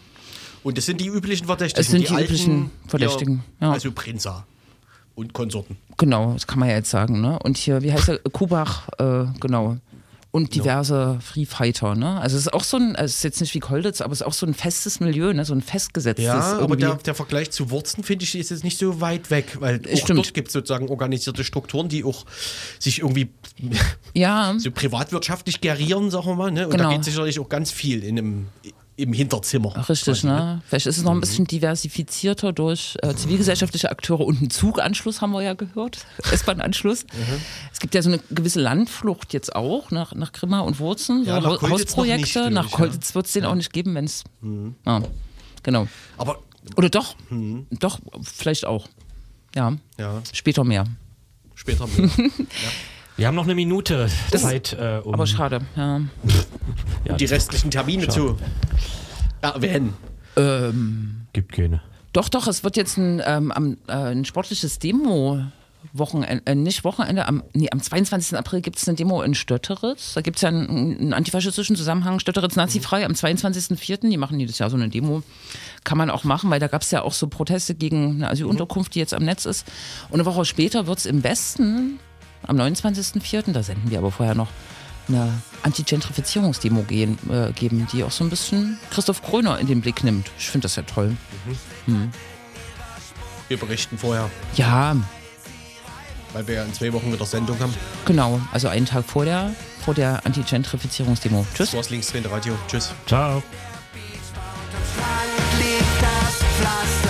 Und das sind die üblichen Verdächtigen. Es sind die alten, üblichen Verdächtigen, Ja, ja. Also Prinza und Konsorten. Genau, das kann man ja jetzt sagen. Ne? Und hier, wie heißt er? Kubach, äh, genau. Und diverse Free Fighter, ne? Also es ist auch so ein, es ist jetzt nicht wie Kolditz, aber es ist auch so ein festes Milieu, ne? So ein festgesetztes. Ja, aber der, der Vergleich zu Wurzen, finde ich, ist jetzt nicht so weit weg, weil auch Stimmt. dort gibt es sozusagen organisierte Strukturen, die auch sich irgendwie ja, so privatwirtschaftlich gerieren, sagen wir mal. Ne? Und Genau. da geht sicherlich auch ganz viel in einem, im Hinterzimmer. Richtig, quasi, ne? Vielleicht ist es noch ein bisschen diversifizierter durch äh, zivilgesellschaftliche Akteure und einen Zuganschluss, haben wir ja gehört. S-Bahn-Anschluss. Es gibt ja so eine gewisse Landflucht jetzt auch nach, nach Grimma und Wurzen, so Ja, Kolditz nicht, Hausprojekte. glaub nach ich, ja. Kolditz wird es den auch nicht geben, wenn es. Ja, genau. Aber Oder doch? Mhm. Doch, vielleicht auch. Ja. Ja. Später mehr. später mehr. Wir haben noch eine Minute Zeit, äh, um Aber schade. Ja. ja, die restlichen Termine zu erwähnen. gibt keine. Doch, doch, es wird jetzt ein, ähm, äh, ein sportliches Demo. Wochenende, äh, nicht Wochenende, am, nee, am 22. April gibt es eine Demo in Stötteritz. Da gibt es ja einen, einen antifaschistischen Zusammenhang, Stötteritz nazifrei, am 22.04. Die machen jedes Jahr so eine Demo. Kann man auch machen, weil da gab es ja auch so Proteste gegen eine Asylunterkunft, die jetzt am Netz ist. Und eine Woche später wird es im Westen, am 29.04., da senden wir aber vorher noch eine Anti-Gentrifizierungsdemo äh, geben, die auch so ein bisschen Christoph Kröner in den Blick nimmt. Ich finde das ja toll. Mhm. Hm. Wir berichten vorher. Ja. Weil wir ja in zwei Wochen wieder Sendung haben. Genau, also einen Tag vor der, vor der Anti-Gentrifizierungsdemo. Tschüss. Du war's links Radio. Tschüss. Ciao. Liegt.